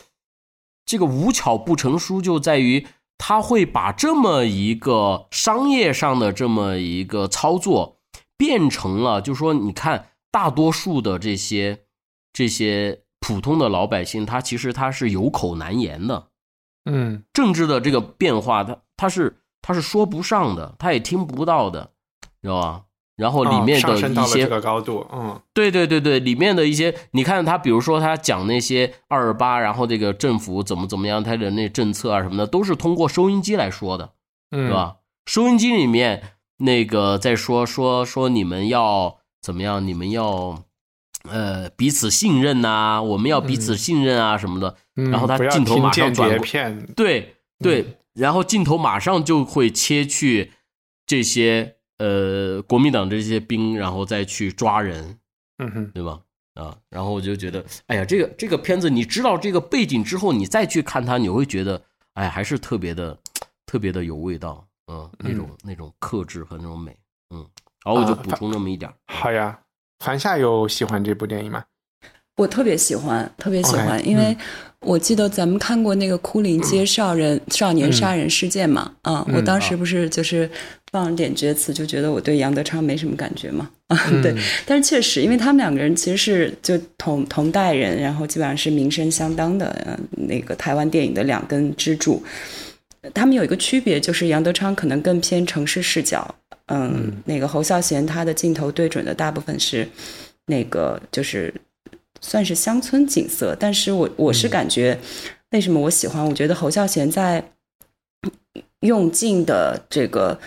这个无巧不成书，就在于他会把这么一个商业上的这么一个操作，变成了，就说你看，大多数的这些这些普通的老百姓，他其实他是有口难言的。嗯政治的这个变化，他他是他是说不上的，他也听不到的，知道吧？然后里面的一些这个高度，嗯对对对对，里面的一些，你看他，比如说他讲那些二二八，然后这个政府怎么怎么样，他的那政策啊什么的，都是通过收音机来说的，嗯，对吧？收音机里面那个在说说说你们要怎么样，你们要呃彼此信任呐、我们要彼此信任啊什么的，嗯？然后他镜头马上转对对，然后镜头马上就会切去这些呃国民党这些兵，然后再去抓人，嗯哼，对吧？啊，然后我就觉得，哎呀，这个这个片子，你知道这个背景之后，你再去看它，你会觉得，哎，还是特别的，[TSK] 特别的有味道，嗯，那种那种克制和那种美，嗯。然后我就啊补充那么一点儿，好呀。樊夏有喜欢这部电影吗？我特别喜欢，特别喜欢因为嗯。我记得咱们看过那个哭灵街少人、少年杀人事件嘛，啊，嗯我当时不是就是放了点厥词，就觉得我对杨德昌没什么感觉嘛，[LAUGHS] 啊，对，但是确实，因为他们两个人其实是就同同代人，然后基本上是名声相当的，呃那个台湾电影的两根支柱。他们有一个区别，就是杨德昌可能更偏城市视角，嗯，那个侯孝贤他的镜头对准的大部分是那个就是算是乡村景色，但是我我是感觉，为什么我喜欢？我觉得侯孝贤在用镜的这个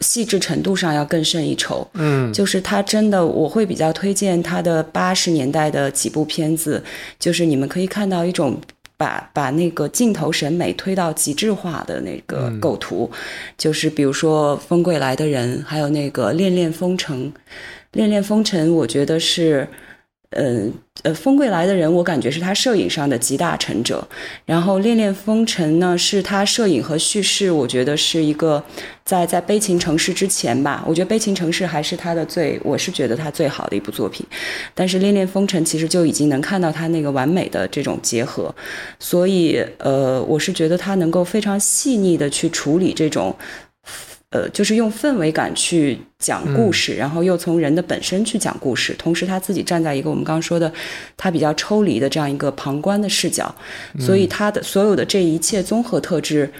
细致程度上要更胜一筹。嗯，就是他真的，我会比较推荐他的八十年代的几部片子，就是你们可以看到一种把把那个镜头审美推到极致化的那个构图，就是比如说《风归来的人》，还有那个《恋恋风尘》，《恋恋风尘》，我觉得是。呃呃，风归来的人，我感觉是他摄影上的集大成者。然后《恋恋风尘》呢，是他摄影和叙事，我觉得是一个在在《悲情城市》之前吧。我觉得《悲情城市》还是他的最，我是觉得他最好的一部作品。但是《恋恋风尘》其实就已经能看到他那个完美的这种结合。所以呃，我是觉得他能够非常细腻的去处理这种。呃，就是用氛围感去讲故事，然后又从人的本身去讲故事，同时他自己站在一个我们刚刚说的他比较抽离的这样一个旁观的视角，所以他的所有的这一切综合特质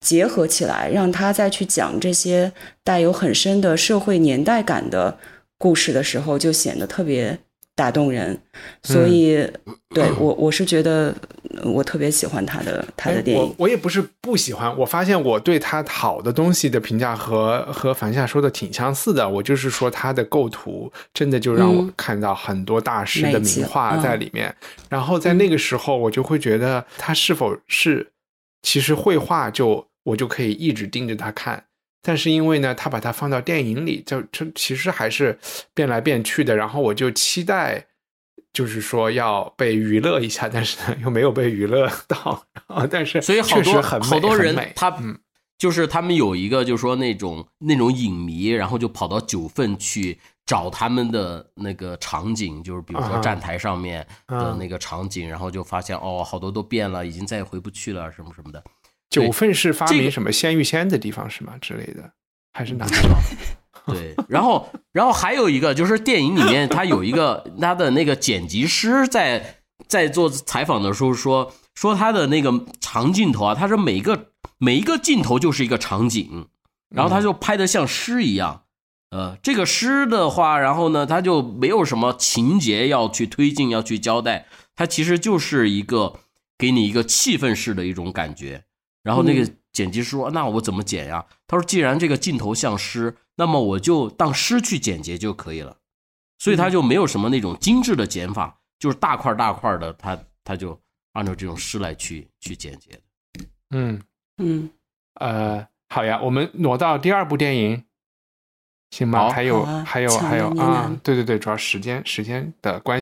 结合起来，让他再去讲这些带有很深的社会年代感的故事的时候，就显得特别。打动人，所以 [CLEARS THROAT] 对我我是觉得我特别喜欢他的他的电影。我我也不是不喜欢，我发现我对他好的东西的评价和和樊夏说的挺相似的。我就是说他的构图真的就让我看到很多大师的名画在里面。然后在那个时候，我就会觉得他是否是其实绘画就我就可以一直盯着他看。但是因为呢，他把它放到电影里，就就其实还是变来变去的。然后我就期待，就是说要被娱乐一下，但是呢又没有被娱乐到啊。但是所以好多好多人他就是他们有一个就是说那种那种影迷，然后就跑到九份去找他们的那个场景，就是比如说站台上面的那个场景，然后就发现哦，好多都变了，已经再也回不去了，什么什么的。九份是发明什么鲜芋仙的地方是吗？之类的，还是哪里？[LAUGHS] [LAUGHS] 对，然后，然后还有一个就是电影里面，他有一个他的那个剪辑师在在做采访的时候说说他的那个长镜头啊，他说每一个每一个镜头就是一个场景，然后他就拍的像诗一样。呃，这个诗的话，然后呢，他就没有什么情节要去推进，要去交代，它其实就是一个给你一个气氛式的一种感觉。然后那个剪辑师说：“那我怎么剪呀？”他说：“既然这个镜头像诗，那么我就当诗去剪辑就可以了。”所以他就没有什么那种精致的剪法，就是大块大块的，他他就按照这种诗来去去剪辑。嗯嗯，呃，好呀，我们挪到第二部电影，行吗？还有还有还有啊，对对对，主要时间时间的关。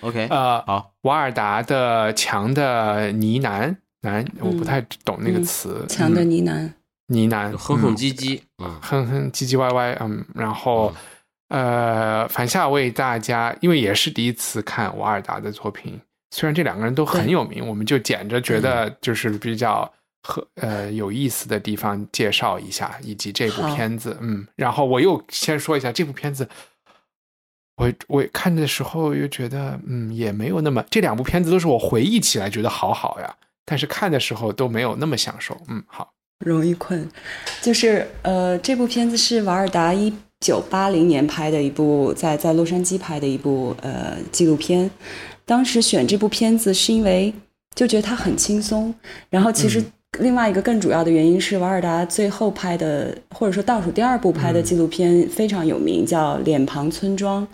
OK，呃，好，瓦尔达的强的呢喃，喃，我不太懂那个词。强的呢喃，呢喃，哼哼唧唧，嗯，哼哼唧唧歪歪，嗯，然后，呃，反夏为大家，因为也是第一次看瓦尔达的作品，虽然这两个人都很有名，我们就捡着觉得就是比较和呃有意思的地方介绍一下，以及这部片子，嗯，然后我又先说一下这部片子。我我看的时候又觉得，嗯，也没有那么。这两部片子都是我回忆起来觉得好好呀，但是看的时候都没有那么享受。嗯，好，容易困。就是呃，这部片子是瓦尔达一九八零年拍的一部，在在洛杉矶拍的一部呃纪录片。当时选这部片子是因为就觉得它很轻松，然后其实另外一个更主要的原因是，瓦尔达最后拍的，或者说倒数第二部拍的纪录片非常有名，叫《脸庞村庄》，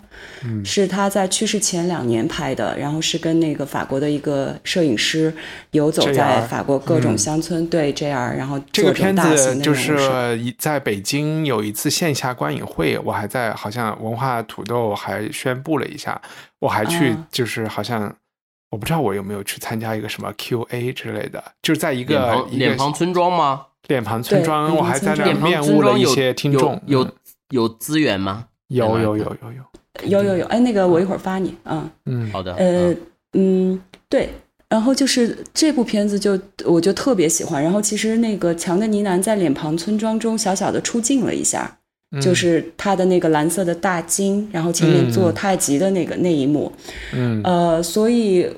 是他在去世前两年拍的，然后是跟那个法国的一个摄影师游走在法国各种乡村，对 JR，然后这个片子就是在北京有一次线下观影会，我还在好像文化土豆还宣布了一下，我还去啊。就是好像我不知道我有没有去参加一个什么 Q&A 之类的，就是在一脸个庞脸庞村庄吗？脸庞村庄，我还在那儿面村庄有悟了一些听众，有有资源吗？有有有有有，有有有，哎，那个我一会儿发你，嗯。嗯好的，呃嗯，嗯，对。然后就是这部片子就我就特别喜欢。然后其实那个强的呢喃在脸庞村庄中小小的出镜了一下，嗯就是他的那个蓝色的大金，然后前面做太极的那个、那一幕。嗯呃，所以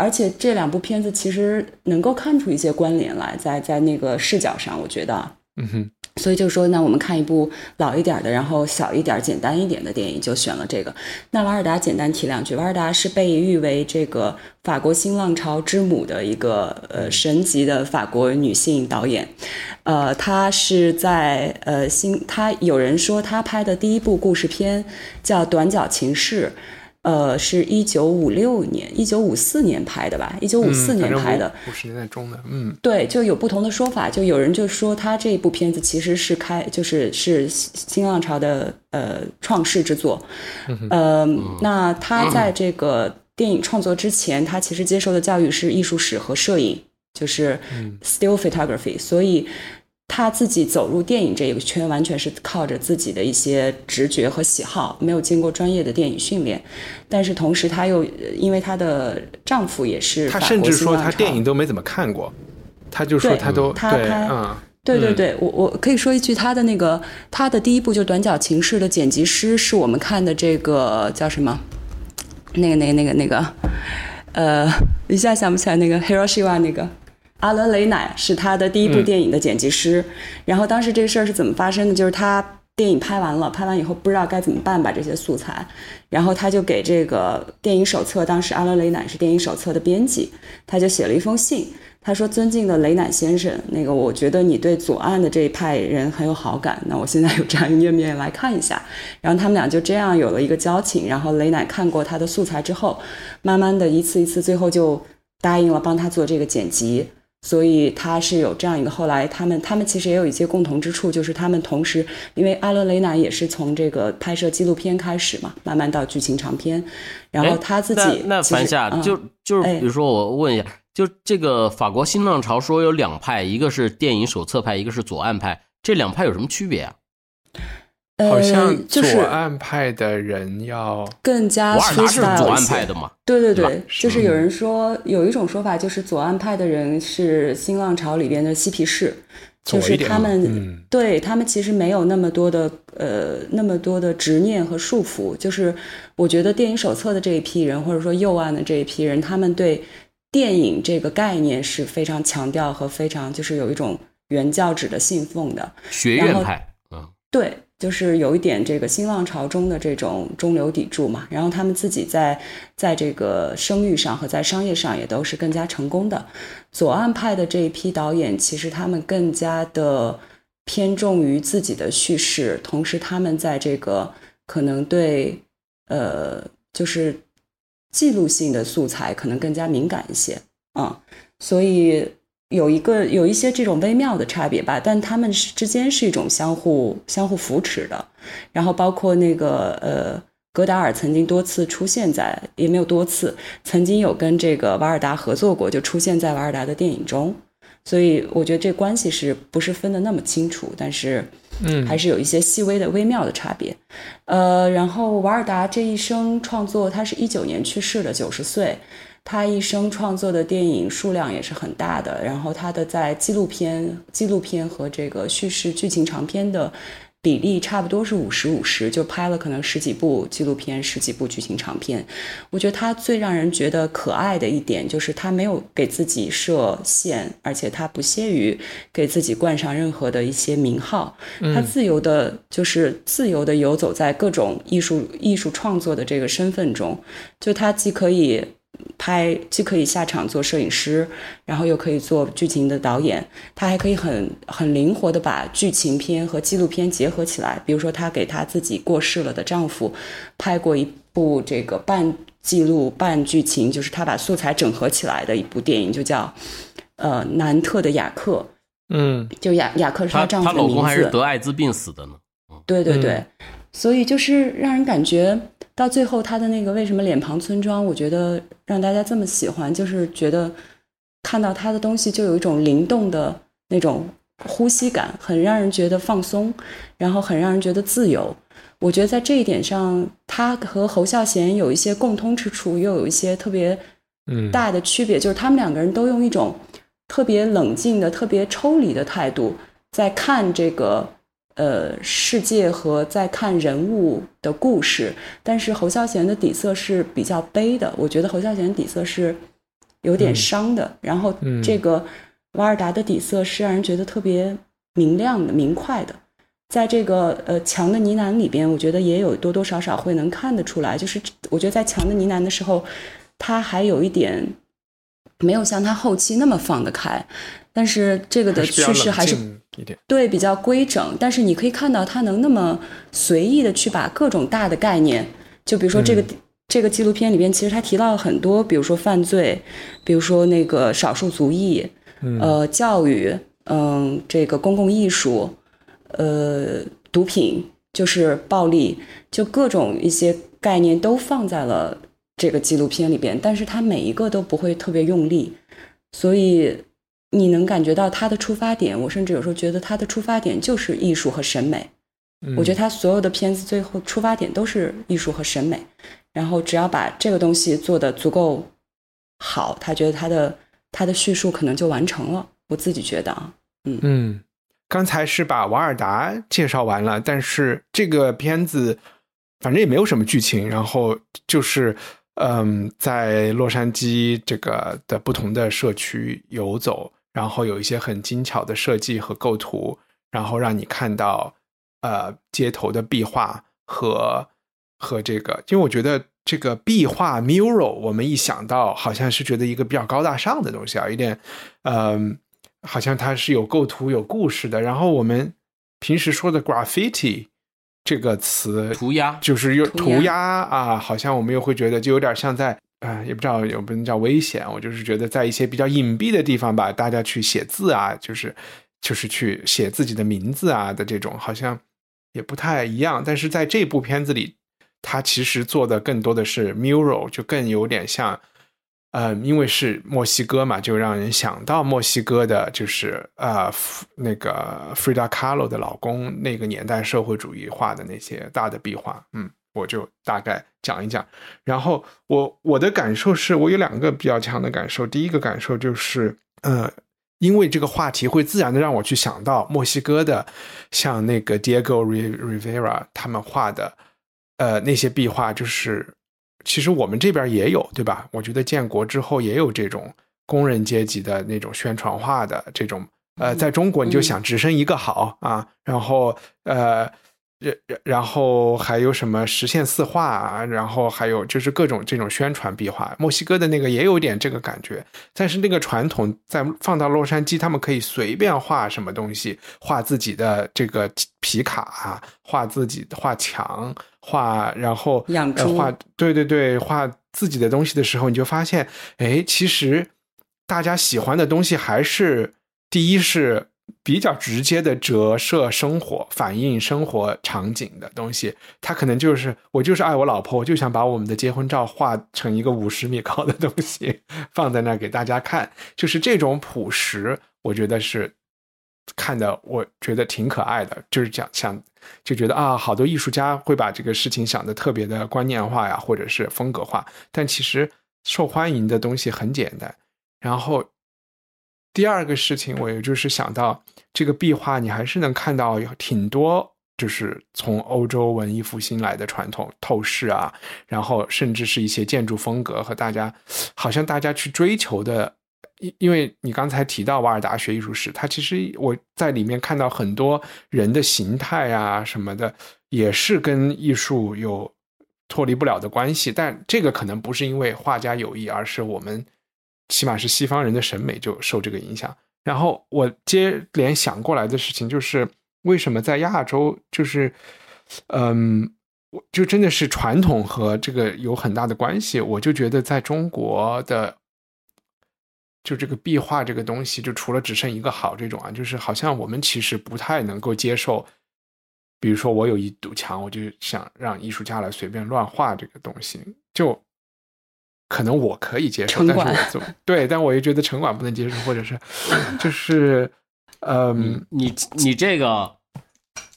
而且这两部片子其实能够看出一些关联来，在在那个视角上，我觉得。嗯哼所以就说，那我们看一部老一点的，然后小一点、简单一点的电影，就选了这个。那瓦尔达简单提两句，瓦尔达是被誉为这个法国新浪潮之母的一个呃神级的法国女性导演。呃，她是在呃新，她有人说她拍的第一部故事片叫《短脚情事》。呃，是一九五六年、一九五四年拍的吧？一九五四年拍的，五十年代中的，嗯。对，就有不同的说法，就有人就说他这部片子其实是开，就是是新浪潮的呃创世之作，呃，那他在这个电影创作之前，他其实接受的教育是艺术史和摄影，就是 still photography，所以他自己走入电影这个圈，完全是靠着自己的一些直觉和喜好，没有经过专业的电影训练。但是同时，她又呃因为她的丈夫也是她甚至说他国新浪潮电影都没怎么看过，她就说对他都对他嗯嗯对对对，我我可以说一句，他的那个他的第一部就是《短脚情事》的剪辑师是我们看的这个叫什么？那个那个那个那个，呃，一下想不起来那个 Hiroshima 那个阿伦雷乃是他的第一部嗯电影的剪辑师。然后当时这个事儿是怎么发生的？就是他电影拍完了，拍完以后不知道该怎么办吧这些素材，然后他就给这个电影手册，当时阿伦雷乃是电影手册的编辑，他就写了一封信。他说：“尊敬的雷乃先生，那个我觉得你对左岸的这一派人很有好感，那我现在有这样一个页面来看一下。”然后他们俩就这样有了一个交情。然后雷乃看过他的素材之后，慢慢的一次一次，最后就答应了帮他做这个剪辑。所以他是有这样一个，后来他们他们其实也有一些共同之处，就是他们同时，因为阿伦雷娜也是从这个拍摄纪录片开始嘛，慢慢到剧情长片，然后哎他自己那那其实樊夏嗯就就是哎比如说我问一下，就这个法国新浪潮说有两派，一个是电影手册派，一个是左岸派，这两派有什么区别啊？好呃像左就是岸派的人要更加瓦尔达是 freestyle 左一些岸派的嘛？对对对对，就是有人说有一种说法，就是左岸派的人是新浪潮里边的嬉皮士，就是他们、嗯对他们其实没有那么多的呃那么多的执念和束缚。就是我觉得电影手册的这一批人，或者说右岸的这一批人，他们对电影这个概念是非常强调和非常就是有一种原教旨的信奉的。学院派，嗯，对，就是有一点这个新浪潮中的这种中流砥柱嘛，然后他们自己在在这个声誉上和在商业上也都是更加成功的。左岸派的这一批导演，其实他们更加的偏重于自己的叙事，同时他们在这个可能对呃就是记录性的素材可能更加敏感一些啊、嗯，所以有一个有一些这种微妙的差别吧，但他们是之间是一种相互相互扶持的。然后包括那个呃，戈达尔曾经多次出现在，也没有多次，曾经有跟这个瓦尔达合作过，就出现在瓦尔达的电影中。所以我觉得这关系是不是分得那么清楚？但是，嗯还是有一些细微的微妙的差别。呃，然后瓦尔达这一生创作，他是一九年去世的，九十岁。他一生创作的电影数量也是很大的，然后他的在纪录片、纪录片和这个叙事剧情长片的比例差不多是五十五十，就拍了可能十几部纪录片、十几部剧情长片。我觉得他最让人觉得可爱的一点就是他没有给自己设限，而且他不屑于给自己冠上任何的一些名号，他自由的，就是自由的游走在各种艺术艺术创作的这个身份中，就他既可以。拍，既可以下场做摄影师，然后又可以做剧情的导演。他还可以很很灵活的把剧情片和纪录片结合起来。比如说，他给他自己过世了的丈夫拍过一部这个半记录半剧情，就是他把素材整合起来的一部电影，就叫呃南特的雅克。嗯，就雅雅克是她丈夫的名字。她老公还是得艾滋病死的呢。对对对，所以就是让人感觉到最后他的那个为什么脸庞村庄，我觉得让大家这么喜欢，就是觉得看到他的东西就有一种灵动的那种呼吸感，很让人觉得放松，然后很让人觉得自由。我觉得在这一点上，他和侯孝贤有一些共通之处，又有一些特别嗯大的区别，就是他们两个人都用一种特别冷静的、特别抽离的态度在看这个呃世界和在看人物的故事。但是侯孝贤的底色是比较悲的，我觉得侯孝贤的底色是有点伤的。然后嗯这个瓦尔达的底色是让人觉得特别明亮的、明快的。在这个呃强的呢喃里边，我觉得也有多多少少会能看得出来，就是我觉得在强的呢喃的时候，他还有一点没有像他后期那么放得开，但是这个的还是比较叙事还是。对比较规整，但是你可以看到他能那么随意的去把各种大的概念，就比如说这个、这个纪录片里边，其实他提到了很多，比如说犯罪，比如说那个少数族裔，呃，教育，嗯、这个公共艺术，呃，毒品，就是暴力，就各种一些概念都放在了这个纪录片里边，但是他每一个都不会特别用力，所以你能感觉到他的出发点。我甚至有时候觉得他的出发点就是艺术和审美。我觉得他所有的片子最后出发点都是艺术和审美，然后只要把这个东西做得足够好，他觉得他的他的叙述可能就完成了。我自己觉得啊，嗯，刚才是把瓦尔达介绍完了，但是这个片子反正也没有什么剧情，然后就是嗯，在洛杉矶这个的不同的社区游走，然后有一些很精巧的设计和构图，然后让你看到呃街头的壁画和和这个，因为我觉得这个壁画 mural，我们一想到好像是觉得一个比较高大上的东西啊，有点嗯。好像它是有构图、有故事的。然后我们平时说的 graffiti 这个词，涂鸦就是又涂鸦啊，好像我们又会觉得就有点像在啊、呃也不知道有不能叫危险。我就是觉得在一些比较隐蔽的地方吧，大家去写字啊，就是就是去写自己的名字啊的这种，好像也不太一样。但是在这部片子里，它其实做的更多的是 mural，就更有点像。呃，因为是墨西哥嘛，就让人想到墨西哥的，就是呃那个 Frida Kahlo 的老公那个年代社会主义画的那些大的壁画，嗯，我就大概讲一讲。然后我我的感受是我有两个比较强的感受，第一个感受就是，呃，因为这个话题会自然的让我去想到墨西哥的，像那个 Diego Rivera 他们画的，呃那些壁画，就是。其实我们这边也有，对吧？我觉得建国之后也有这种工人阶级的那种宣传画的这种，呃，在中国你就想只生一个好啊，然后呃，然然后还有什么实现四化啊，然后还有就是各种这种宣传壁画。墨西哥的那个也有点这个感觉，但是那个传统在放到洛杉矶，他们可以随便画什么东西，画自己的这个皮卡啊，画自己画墙。画，然后养猪呃画，对对对，画自己的东西的时候，你就发现，哎，其实大家喜欢的东西还是第一是比较直接的折射生活、反映生活场景的东西。他可能就是我就是爱我老婆，我就想把我们的结婚照画成一个五十米高的东西 [LAUGHS] 放在那儿给大家看，就是这种朴实，我觉得是看的，我觉得挺可爱的，就是讲想。就觉得啊，好多艺术家会把这个事情想的特别的观念化呀，或者是风格化，但其实受欢迎的东西很简单。然后第二个事情，我也就是想到这个壁画，你还是能看到挺多，就是从欧洲文艺复兴来的传统透视啊，然后甚至是一些建筑风格和大家好像大家去追求的。因因为你刚才提到瓦尔达学艺术史，他其实我在里面看到很多人的形态啊什么的，也是跟艺术有脱离不了的关系。但这个可能不是因为画家有意，而是我们起码是西方人的审美就受这个影响。然后我接连想过来的事情就是，为什么在亚洲，就是嗯，我就真的是传统和这个有很大的关系。我就觉得在中国的。就这个壁画这个东西，就除了只剩一个好这种啊，就是好像我们其实不太能够接受。比如说，我有一堵墙，我就想让艺术家来随便乱画这个东西，就可能我可以接受，但是我做 [LAUGHS] 对，但我又觉得城管不能接受，或者是 [LAUGHS] 就是嗯，你你这个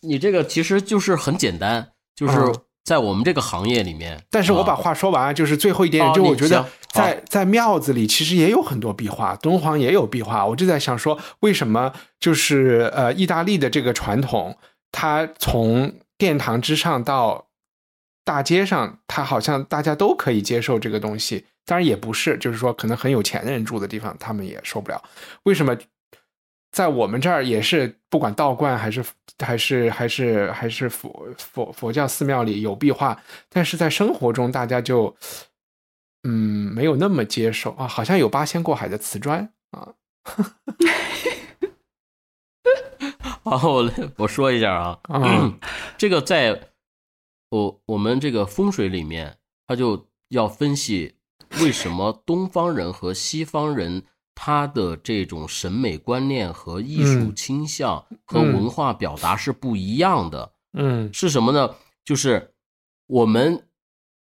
你这个其实就是很简单，就是。在我们这个行业里面，但是我把话说完，就是最后一点，就我觉得在在庙子里其实也有很多壁画，敦煌也有壁画。我就在想说，为什么就是呃，意大利的这个传统，它从殿堂之上到大街上，它好像大家都可以接受这个东西。当然也不是，就是说可能很有钱的人住的地方，他们也受不了。为什么？在我们这儿也是，不管道观还是还是还是还是佛佛佛教寺庙里有壁画，但是在生活中大家就嗯没有那么接受啊，好像有八仙过海的瓷砖啊。[LAUGHS] 好，我我说一下啊 [LAUGHS] [CLEARS THROAT] 这个在我我们这个风水里面，他就要分析为什么东方人和西方人。他的这种审美观念和艺术倾向和文化表达是不一样的。嗯，是什么呢？就是我们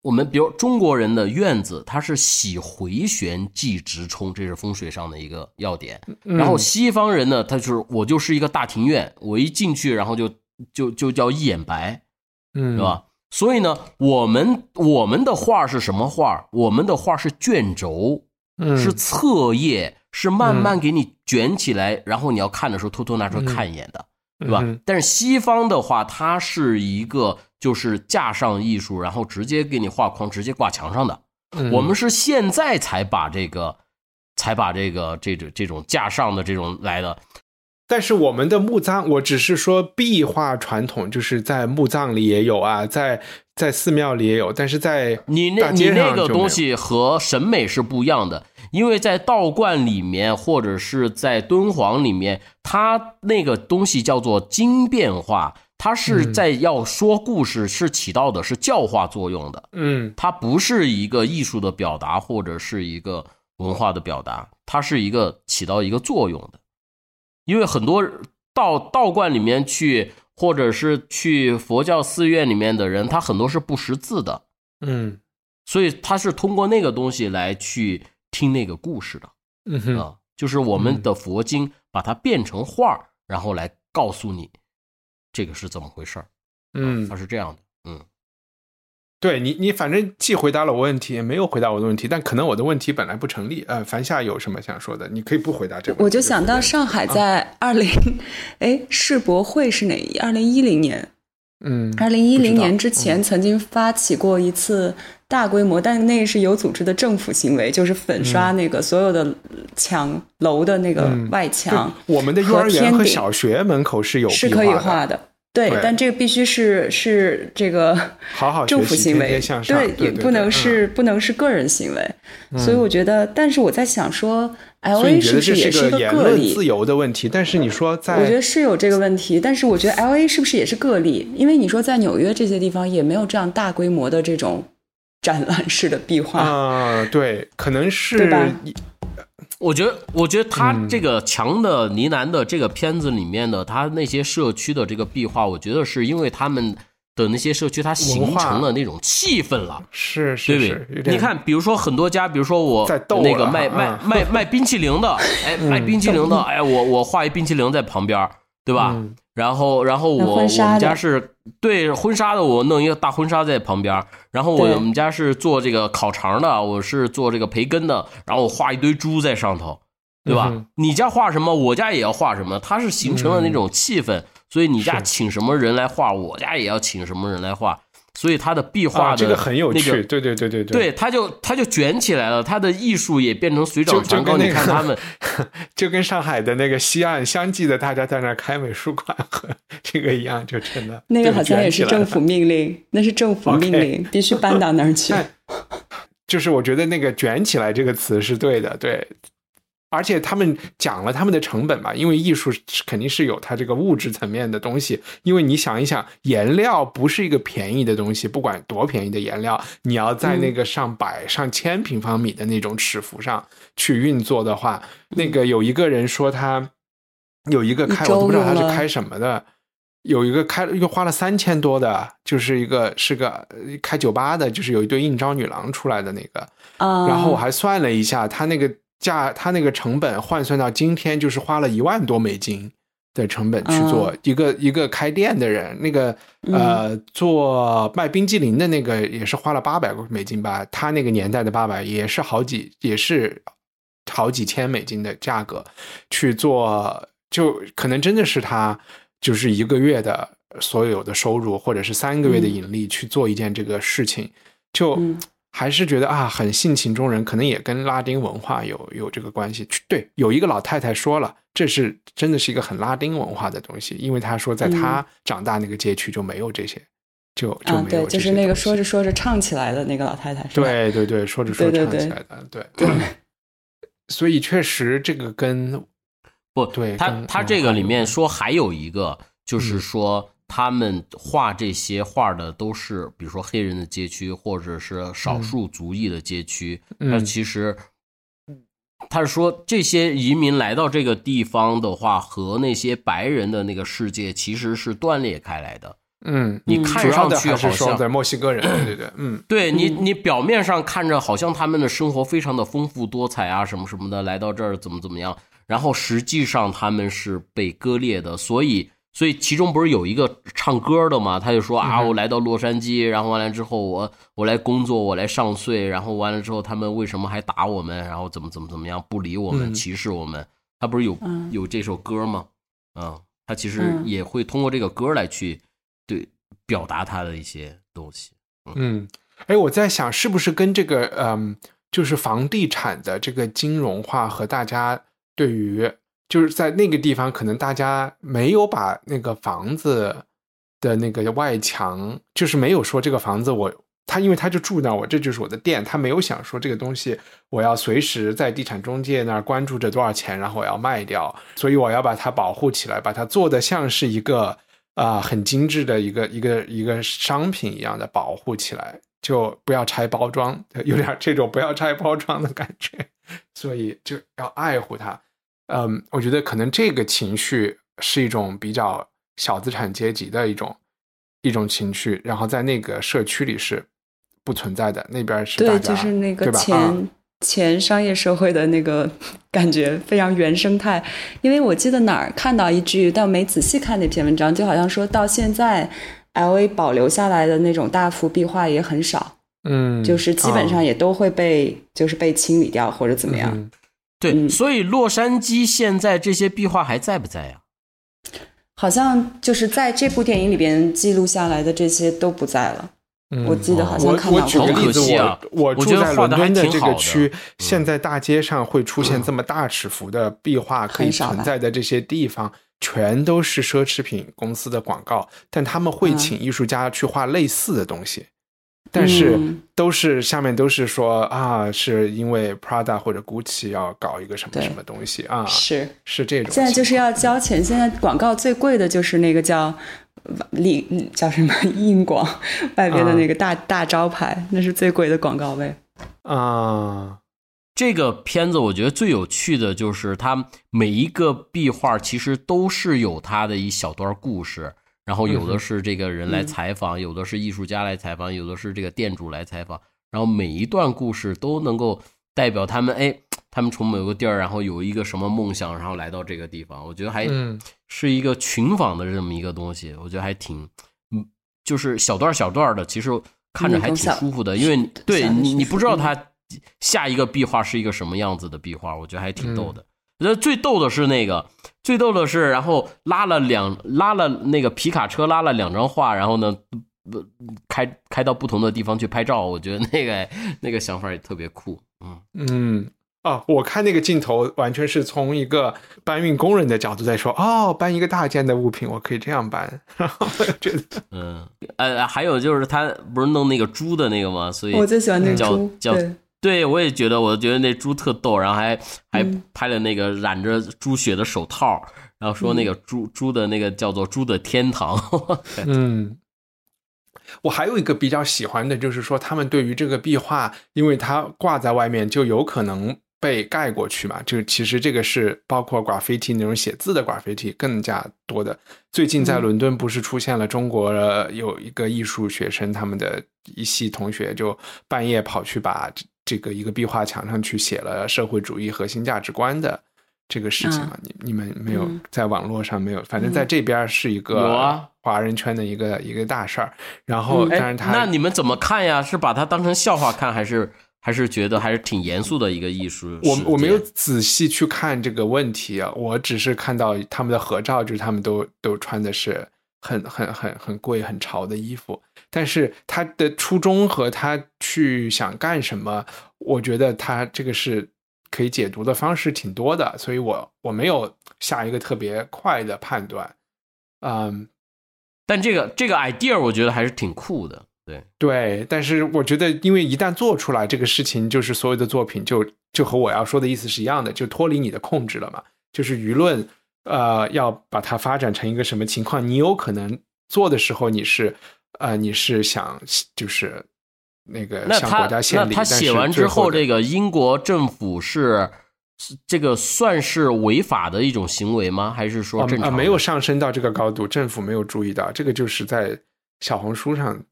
我们比如中国人的院子，它是喜回旋即直冲，这是风水上的一个要点。然后西方人呢，他就是我就是一个大庭院，我一进去，然后就就就叫一眼白，嗯，是吧？所以呢，我们我们的画是什么画？我们的画是卷轴。是侧页，是慢慢给你卷起来，然后你要看的时候偷偷拿出来看一眼的，对吧？但是西方的话，它是一个就是架上艺术，然后直接给你画框，直接挂墙上的。我们是现在才把这个，才把这个这种这种架上的这种来的。但是我们的墓葬，我只是说壁画传统，就是在墓葬里也有啊，在在寺庙里也有，但是在你那你那个东西和审美是不一样的，因为在道观里面或者是在敦煌里面，它那个东西叫做经变化，它是在要说故事，是起到的是教化作用的，嗯，它不是一个艺术的表达或者是一个文化的表达，它是一个起到一个作用的。因为很多道道观里面去，或者是去佛教寺院里面的人，他很多是不识字的，嗯，所以他是通过那个东西来去听那个故事的，嗯啊，就是我们的佛经把它变成画然后来告诉你这个是怎么回事嗯，它是这样的，嗯。对你，你反正既回答了我问题，也没有回答我的问题，但可能我的问题本来不成立。呃，樊夏有什么想说的？你可以不回答这个。我就想到上海在二零，哎，世博会是哪？二零一零年。嗯。二零一零年之前曾经发起过一次大规模，但那是有组织的政府行为，就是粉刷那个所有的墙楼的那个外墙。我们的幼儿园和小学门口是有是可以画的。对，但这个必须是是这个好好政府行为，对，也不能是不能是个人行为。所以我觉得，但是我在想说，L A 是不是也是一个个例？自由的问题。但是你说在，我觉得是有这个问题。但是我觉得 L A 是不是也是个例？因为你说在纽约这些地方也没有这样大规模的这种展览式的壁画啊。对，可能是对吧？我觉得，我觉得他这个强的呢喃的这个片子里面的他那些社区的这个壁画，我觉得是因为他们的那些社区它形成了那种气氛了，是是是。你看，比如说很多家，比如说我那个卖卖卖卖冰淇淋的，哎，卖冰淇淋的，哎，[LAUGHS] 我我画一冰淇淋在旁边，对吧？然后，然后我我们家是对婚纱的，我弄一个大婚纱在旁边。然后我们家是做这个烤肠的，我是做这个培根的。然后我画一堆猪在上头，对吧？你家画什么，我家也要画什么。它是形成了那种气氛，所以你家请什么人来画，我家也要请什么人来画。所以它的壁画的这个很有趣，那个对对对对对，它就它就卷起来了，它的艺术也变成水就涨船高。那个你看他们，[LAUGHS] 就跟上海的那个西岸相继的大家在那开美术馆和这个一样，就真的那个好像也是政府命令，那是政府命令，必须搬到那儿去。但 [LAUGHS] 就是我觉得那个“卷起来”这个词是对的，对。而且他们讲了他们的成本嘛，因为艺术肯定是有它这个物质层面的东西。因为你想一想，颜料不是一个便宜的东西，不管多便宜的颜料，你要在那个上百、上千平方米的那种尺幅上去运作的话，那个有一个人说他有一个开，我都不知道他是开什么的。有一个开又花了三千多的，就是一个是个呃开酒吧的，就是有一对应招女郎出来的那个，啊，然后我还算了一下，他那个价，他那个成本换算到今天，就是花了一万多美金的成本去做一个、一个开店的人，那个呃做卖冰激凌的那个也是花了八百美金吧，他那个年代的八百也是好几也是好几千美金的价格去做，就可能真的是他就是一个月的所有的收入，或者是三个月的盈利去做一件这个事情，就。嗯还是觉得啊，很性情中人，可能也跟拉丁文化有有这个关系。对，有一个老太太说了，这是真的是一个很拉丁文化的东西，因为她说在她长大那个街区就没有这些，就就啊，没有对，就是那个说着着说着唱起来的那个老太太，是吧？对对对，说着说着唱起来的，对对。所以确实这个跟不，对他他这个里面说还有一个，就是嗯说他们画这些画的都是，比如说黑人的街区，或者是少数族裔的街区。嗯那其实他是说，这些移民来到这个地方的话，和那些白人的那个世界其实是断裂开来的。嗯，你看上去好像是说对墨西哥人，对对对，嗯对你，你表面上看着好像他们的生活非常的丰富多彩啊，什么什么的，来到这儿怎么怎么样，然后实际上他们是被割裂的，所以，所以其中不是有一个唱歌的嘛？他就说啊，我来到洛杉矶，然后完了之后我我来工作，我来上税，然后完了之后他们为什么还打我们？然后怎么怎么怎么样，不理我们，嗯歧视我们？他不是有嗯有这首歌吗？啊，他其实嗯也会通过这个歌来去对表达他的一些东西。嗯，哎，我在想是不是跟这个嗯，就是房地产的这个金融化和大家对于就是在那个地方，可能大家没有把那个房子的那个外墙，就是没有说这个房子我他因为他就住那，我这就是我的店，他没有想说这个东西我要随时在地产中介那儿关注着多少钱，然后我要卖掉，所以我要把它保护起来，把它做的像是一个啊、很精致的一个一个一个商品一样的保护起来，就不要拆包装，[LAUGHS] 有点这种不要拆包装的感觉，所以就要爱护它。嗯，我觉得可能这个情绪是一种比较小资产阶级的一种一种情绪，然后在那个社区里是不存在的，那边是对，家就是那个？前、啊前商业社会的那个 [LAUGHS] 感觉，非常原生态。因为我记得哪儿看到一句，但没仔细看那篇文章，就好像说到现在，L A 保留下来的那种大幅壁画也很少，嗯，就是基本上啊也都会被、就是被清理掉或者怎么样。嗯对，嗯所以洛杉矶现在这些壁画还在不在呀？好像就是在这部电影里边记录下来的这些都不在了。嗯我记得好像我看到过我举个。好可例子，惜啊我住在伦敦的这个区，嗯现在大街上会出现这么大尺幅的壁画可以存在的这些地方，全都是奢侈品公司的广告，但他们会嗯请艺术家去画类似的东西。但是嗯都是下面都是说啊，是因为 Prada 或者 Gucci 要搞一个什么什么东西啊，是，是这种。现在就是要交钱。现在广告最贵的就是那个叫立叫什么 [LAUGHS] 硬广外边的那个大、大招牌，那是最贵的广告位。啊，这个片子我觉得最有趣的就是它每一个壁画其实都是有它的一小段故事，然后有的是这个人来采访，有的是艺术家来采访，有的是这个店主来采访，然后每一段故事都能够代表他们，哎，他们从某个地儿，然后有一个什么梦想，然后来到这个地方，我觉得还嗯。是一个群访的这么一个东西，我觉得还挺，嗯，就是小段小段的，其实看着还挺舒服的，因为对你你不知道嗯。它下一个壁画是一个什么样子的壁画，我觉得还挺逗的。我觉得最逗的是那个，最逗的是，然后拉了两拉了那个皮卡车拉了两张画，然后呢开开到不同的地方去拍照，我觉得那个 [LAUGHS] 那个想法也特别酷。嗯嗯。哦，我看那个镜头完全是从一个搬运工人的角度在说，哦，搬一个大件的物品，我可以这样搬，[LAUGHS] 然后觉得，嗯，呃，还有就是他不是弄那个猪的那个吗？所以我最喜欢那个猪，叫对，对我也觉得，我觉得那猪特逗，然后还还拍了那个染着猪血的手套，然后说那个猪猪的那个叫做猪的天堂，[LAUGHS] 嗯。我还有一个比较喜欢的，就是说他们对于这个壁画，因为它挂在外面，就有可能。被盖过去嘛？就其实这个是包括 graffiti 那种写字的 graffiti 更加多的。最近在伦敦不是出现了中国有一个艺术学生，他们的一系同学就半夜跑去把这个一个壁画墙上去写了社会主义核心价值观的这个事情啊？你你们没有在网络上没有？反正在这边是一个有啊华人圈的一个一个大事儿。然后，但是他那你们怎么看呀？是把它当成笑话看，还是？还是觉得还是挺严肃的一个艺术。我我没有仔细去看这个问题啊，我只是看到他们的合照，就是他们都都穿的是很很很很贵很潮的衣服。但是他的初衷和他去想干什么，我觉得他这个是可以解读的方式挺多的，所以我我没有下一个特别快的判断。嗯，但这个这个 idea 我觉得还是挺酷的。对对，但是我觉得，因为一旦做出来这个事情，就是所有的作品就就和我要说的意思是一样的，就脱离你的控制了嘛。就是舆论，呃，要把它发展成一个什么情况，你有可能做的时候，你是呃，你是想就是那个向国家献礼。他写完之后，这个英国政府是这个算是违法的一种行为吗？还是说正常？没有上升到这个高度，政府没有注意到，这个就是在小红书上。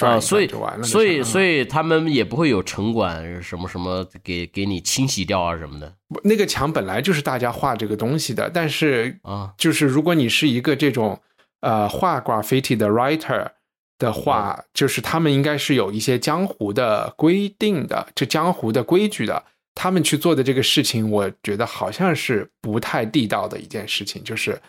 啊，所以所以所以他们也不会有城管什么什么给给你清洗掉啊什么的。那个墙本来就是大家画这个东西的，但是啊，就是如果你是一个这种呃画 graffiti 的 writer 的话，就是他们应该是有一些江湖的规定的，这江湖的规矩的。他们去做的这个事情，我觉得好像是不太地道的一件事情，就是。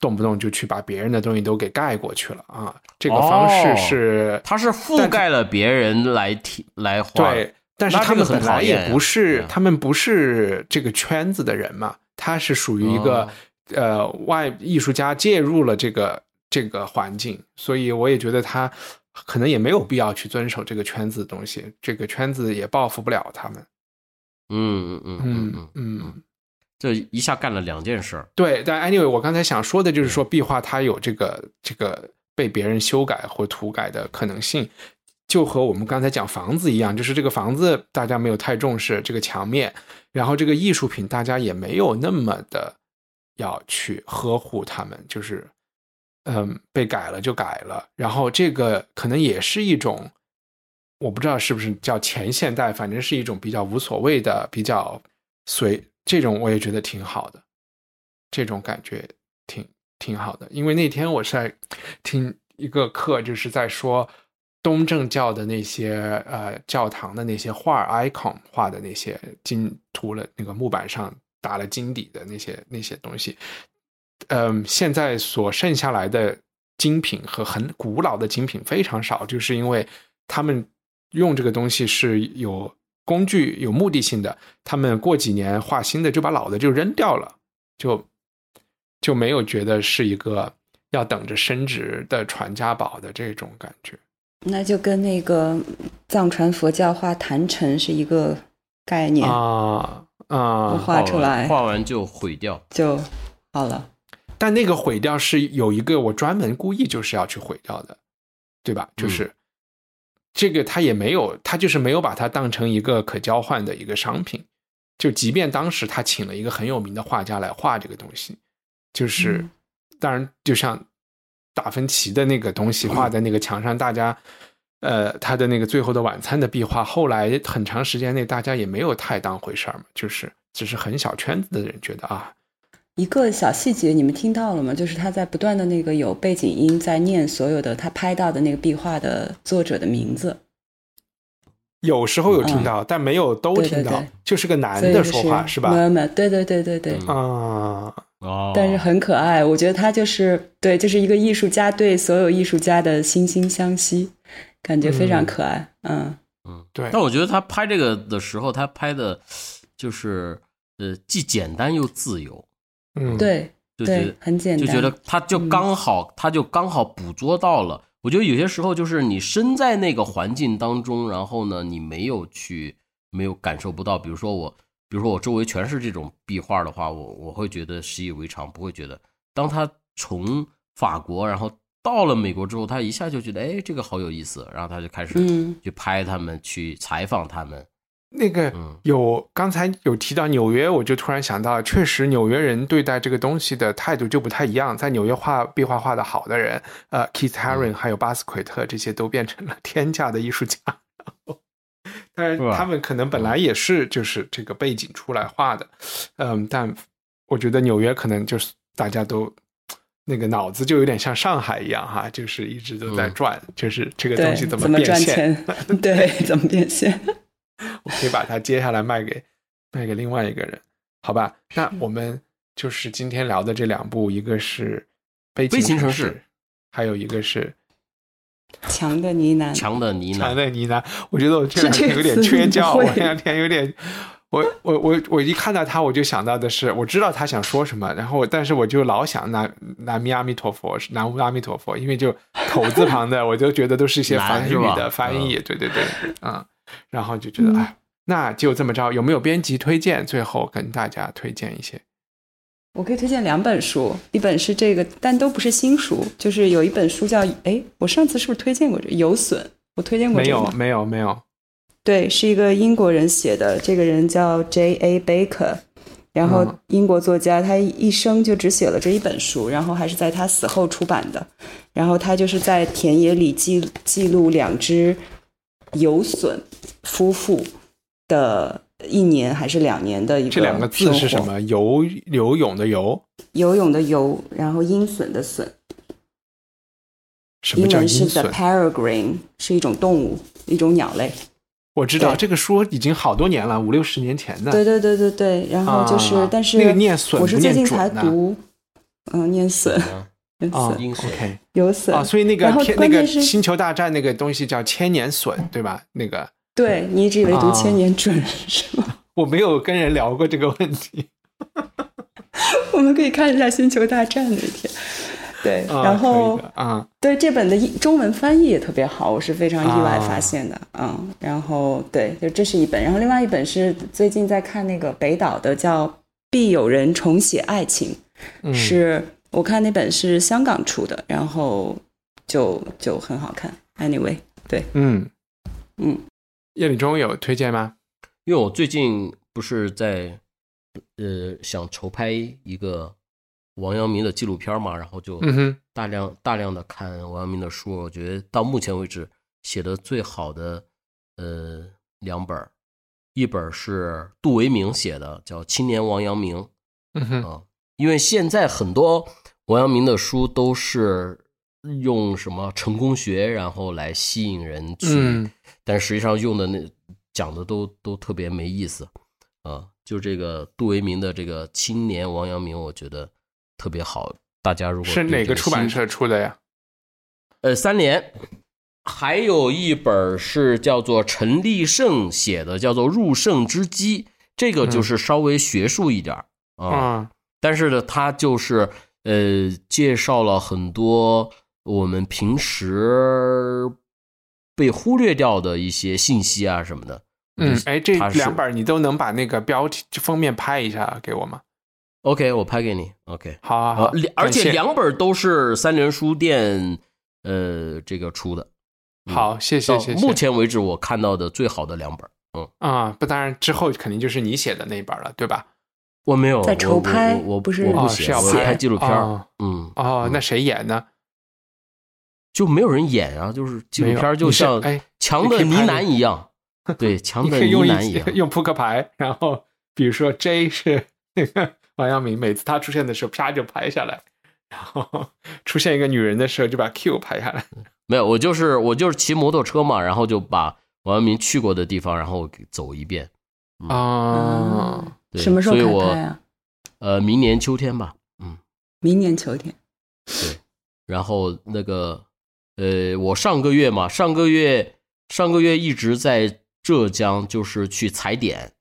动不动就去把别人的东西都给盖过去了啊！这个方式是，他是覆盖了别人来提来画。对，但是他们本来也不是，他们不是这个圈子的人嘛，他是属于一个呃外艺术家介入了这个这个环境，所以我也觉得他可能也没有必要去遵守这个圈子的东西，这个圈子也报复不了他们。嗯嗯嗯嗯嗯。这一下干了两件事，对，但 anyway，我刚才想说的就是说，壁画它有这个这个被别人修改或涂改的可能性，就和我们刚才讲房子一样，就是这个房子大家没有太重视这个墙面，然后这个艺术品大家也没有那么的要去呵护他们，就是嗯，被改了就改了，然后这个可能也是一种，我不知道是不是叫前现代，反正是一种比较无所谓的，比较随。这种我也觉得挺好的，这种感觉挺挺好的。因为那天我是在听一个课，就是在说东正教的那些呃教堂的那些画 icon 画的那些金涂了那个木板上打了金底的那些那些东西，嗯，现在所剩下来的精品和很古老的精品非常少，就是因为他们用这个东西是有。工具有目的性的，他们过几年画新的就把老的就扔掉了，就就没有觉得是一个要等着升值的传家宝的这种感觉。那就跟那个藏传佛教画坛城是一个概念啊啊，画出来画完就毁掉就好了。但那个毁掉是有一个我专门故意就是要去毁掉的，对吧？就是。这个他也没有，他就是没有把它当成一个可交换的一个商品。就即便当时他请了一个很有名的画家来画这个东西，就是当然就像达芬奇的那个东西画在那个墙上，大家呃他的那个最后的晚餐的壁画，后来很长时间内大家也没有太当回事儿嘛，就是只是很小圈子的人觉得啊。一个小细节，你们听到了吗？就是他在不断的那个有背景音在念所有的他拍到的那个壁画的作者的名字。有时候有听到，但没有都听到，就是个男的说话，是吧？没有没有，对对对对对。啊，哦，但是很可爱。我觉得他就是对，就是一个艺术家对所有艺术家的惺惺相惜，感觉非常可爱。嗯嗯，对但我觉得他拍这个的时候，他拍的就是呃，既简单又自由，嗯，对对就觉得，很简单，就觉得他就刚好，他就刚好捕捉到了。我觉得有些时候就是你身在那个环境当中，然后呢，你没有去，没有感受不到。比如说我，比如说我周围全是这种壁画的话，我我会觉得习以为常，不会觉得。当他从法国，然后到了美国之后，他一下就觉得，哎，这个好有意思，然后他就开始嗯去拍他们，去采访他们。那个嗯有刚才有提到纽约，我就突然想到，确实纽约人对待这个东西的态度就不太一样。在纽约画壁画画的好的人，呃，Keith Haring 还有巴斯奎特这些都变成了 [LAUGHS] 天价的艺术家。当然他们可能本来也是就是这个背景出来画的，嗯，但我觉得纽约可能就是大家都。那个脑子就有点像上海一样哈，就是一直都在嗯转，就是这个东西怎么变赚现，钱？[LAUGHS] 对，怎么变现？我可以把它接下来卖给卖给另外一个人，好吧？那我们就是今天聊的这两部，一个是《悲悲情城市市》，还有一个是强的呢喃，强的呢《强喃，的呢喃》。我觉得我这两天有点缺觉，我这两天有点。我我我我一看到他，我就想到的是，我知道他想说什么，然后但是我就老想南南无阿弥陀佛，南无阿弥陀佛，因为就口字旁的，我就觉得都是一些难梵语的翻译，对对对，嗯，然后就觉得哎，那就这么着，有没有编辑推荐？最后跟大家推荐一些。我可以推荐两本书，一本是这个，但都不是新书，就是有一本书叫哎，我上次是不是推荐过这个《有损》？我推荐过这个？没有没有没有，对，是一个英国人写的，这个人叫 J.A. Baker，然后嗯英国作家，他一生就只写了这一本书，然后还是在他死后出版的。然后他就是在田野里记记录两只有损夫妇的一年还是两年的一个这两个字是什？么？游游泳的游，游泳的游，然后鹰隼的隼，什么叫文是鹰 the 隼？peregrine，是一种动物，一种鸟类。我知道这个书已经好多年了，五六十年前的。对对对对对，然后就是，啊但是那个念隼我是最近才念准呢读，嗯，念隼，[LAUGHS] 念啊隼，鹰隼，OK 有隼啊，所以那个天那个星球大战那个东西叫千年隼，对吧？那个对你一直以为读啊千年准是吗？我没有跟人聊过这个问题。[LAUGHS] 我们可以看一下《星球大战》那天。对，啊然后啊，对这本的中文翻译也特别好，我是非常意外啊发现的。嗯，然后对，就这是一本，然后另外一本是最近在看那个北岛的，叫《必有人重写爱情》，嗯是我看那本是香港出的，然后就就很好看。Anyway，对，嗯，嗯，叶礼忠有推荐吗？因为我最近不是在呃想筹拍一个王阳明的纪录片嘛，然后就大量、大量的看王阳明的书，我觉得到目前为止写的最好的呃两本儿，一本是杜维明写的，叫《青年王阳明》嗯哼，啊，因为现在很多王阳明的书都是用什么成功学，然后来吸引人去，嗯但实际上用的那讲的都都特别没意思啊。就这个杜维明的这个青年王阳明，我觉得特别好。大家如果是哪个出版社出的呀？呃，三联，还有一本是叫做陈立胜写的，叫做《入圣之机》，这个就是稍微学术一点儿啊。啊，但是呢，它就是呃介绍了很多我们平时被忽略掉的一些信息啊什么的。嗯，哎，这两本你都能把那个标题封面拍一下给我吗？OK，我拍给你。OK，好好而且两本都是三联书店呃这个出的。嗯好，谢谢谢谢。目前为止我看到的最好的两本。嗯，啊，不，当然之后肯定就是你写的那一本了，对吧？我没有在筹拍我我不是哦我不写，我是要拍拍纪录片嗯，哦，那嗯谁演呢？就没有人演啊，就是纪录片就像哎强的呢喃一样，[LAUGHS] 对，强的呢喃一样。[LAUGHS] 用扑克牌，然后比如说 J 是 [LAUGHS] 那个王阳明，每次他出现的时候，啪就拍下来，然后出现一个女人的时候，就把 Q 拍下来。没有，我就是我就是骑摩托车嘛，然后就把王阳明去过的地方，然后给走一遍。啊，对什么时候开所以我拍啊？呃，明年秋天吧。嗯明年秋天。对，然后那个呃，我上个月嘛，上个月上个月一直在浙江，就是去踩点，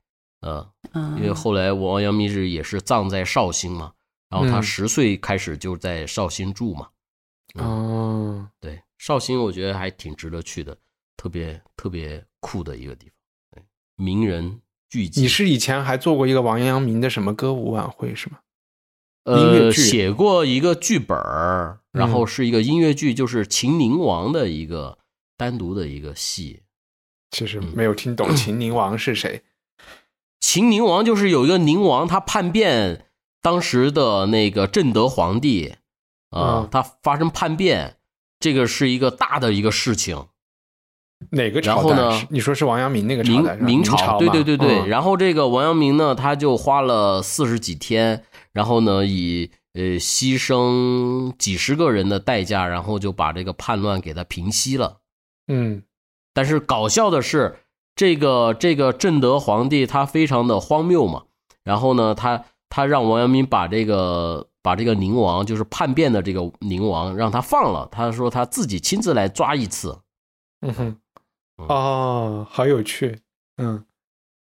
呃，因为后来王阳明是也是葬在绍兴嘛，然后他嗯十岁开始就在绍兴住嘛，哦，对，绍兴我觉得还挺值得去的，特别特别酷的一个地方，对，名人聚集。你是以前还做过一个王阳明的什么歌舞晚会是吗？呃，写过一个剧本儿，然后嗯是一个音乐剧，就是秦宁王的一个单独的一个戏。其实嗯没有听懂 [CLEARS THROAT] 秦宁王是谁。秦宁王就是有一个宁王，他叛变当时的那个正德皇帝啊、嗯他发生叛变，这个是一个大的一个事情。哪个朝然后呢代？你说是王阳明那个朝代？明朝，对对对对。嗯然后这个王阳明呢，他就花了四十几天，然后呢以呃牺牲几十个人的代价，然后就把这个叛乱给他平息了。嗯但是搞笑的是，这个这个正德皇帝他非常的荒谬嘛，然后呢，他他让王阳明把这个把这个宁王，就是叛变的这个宁王，让他放了。他说他自己亲自来抓一次。嗯哼，嗯哦，好有趣。嗯，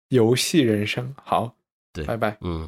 游戏人生好，对，拜拜。嗯，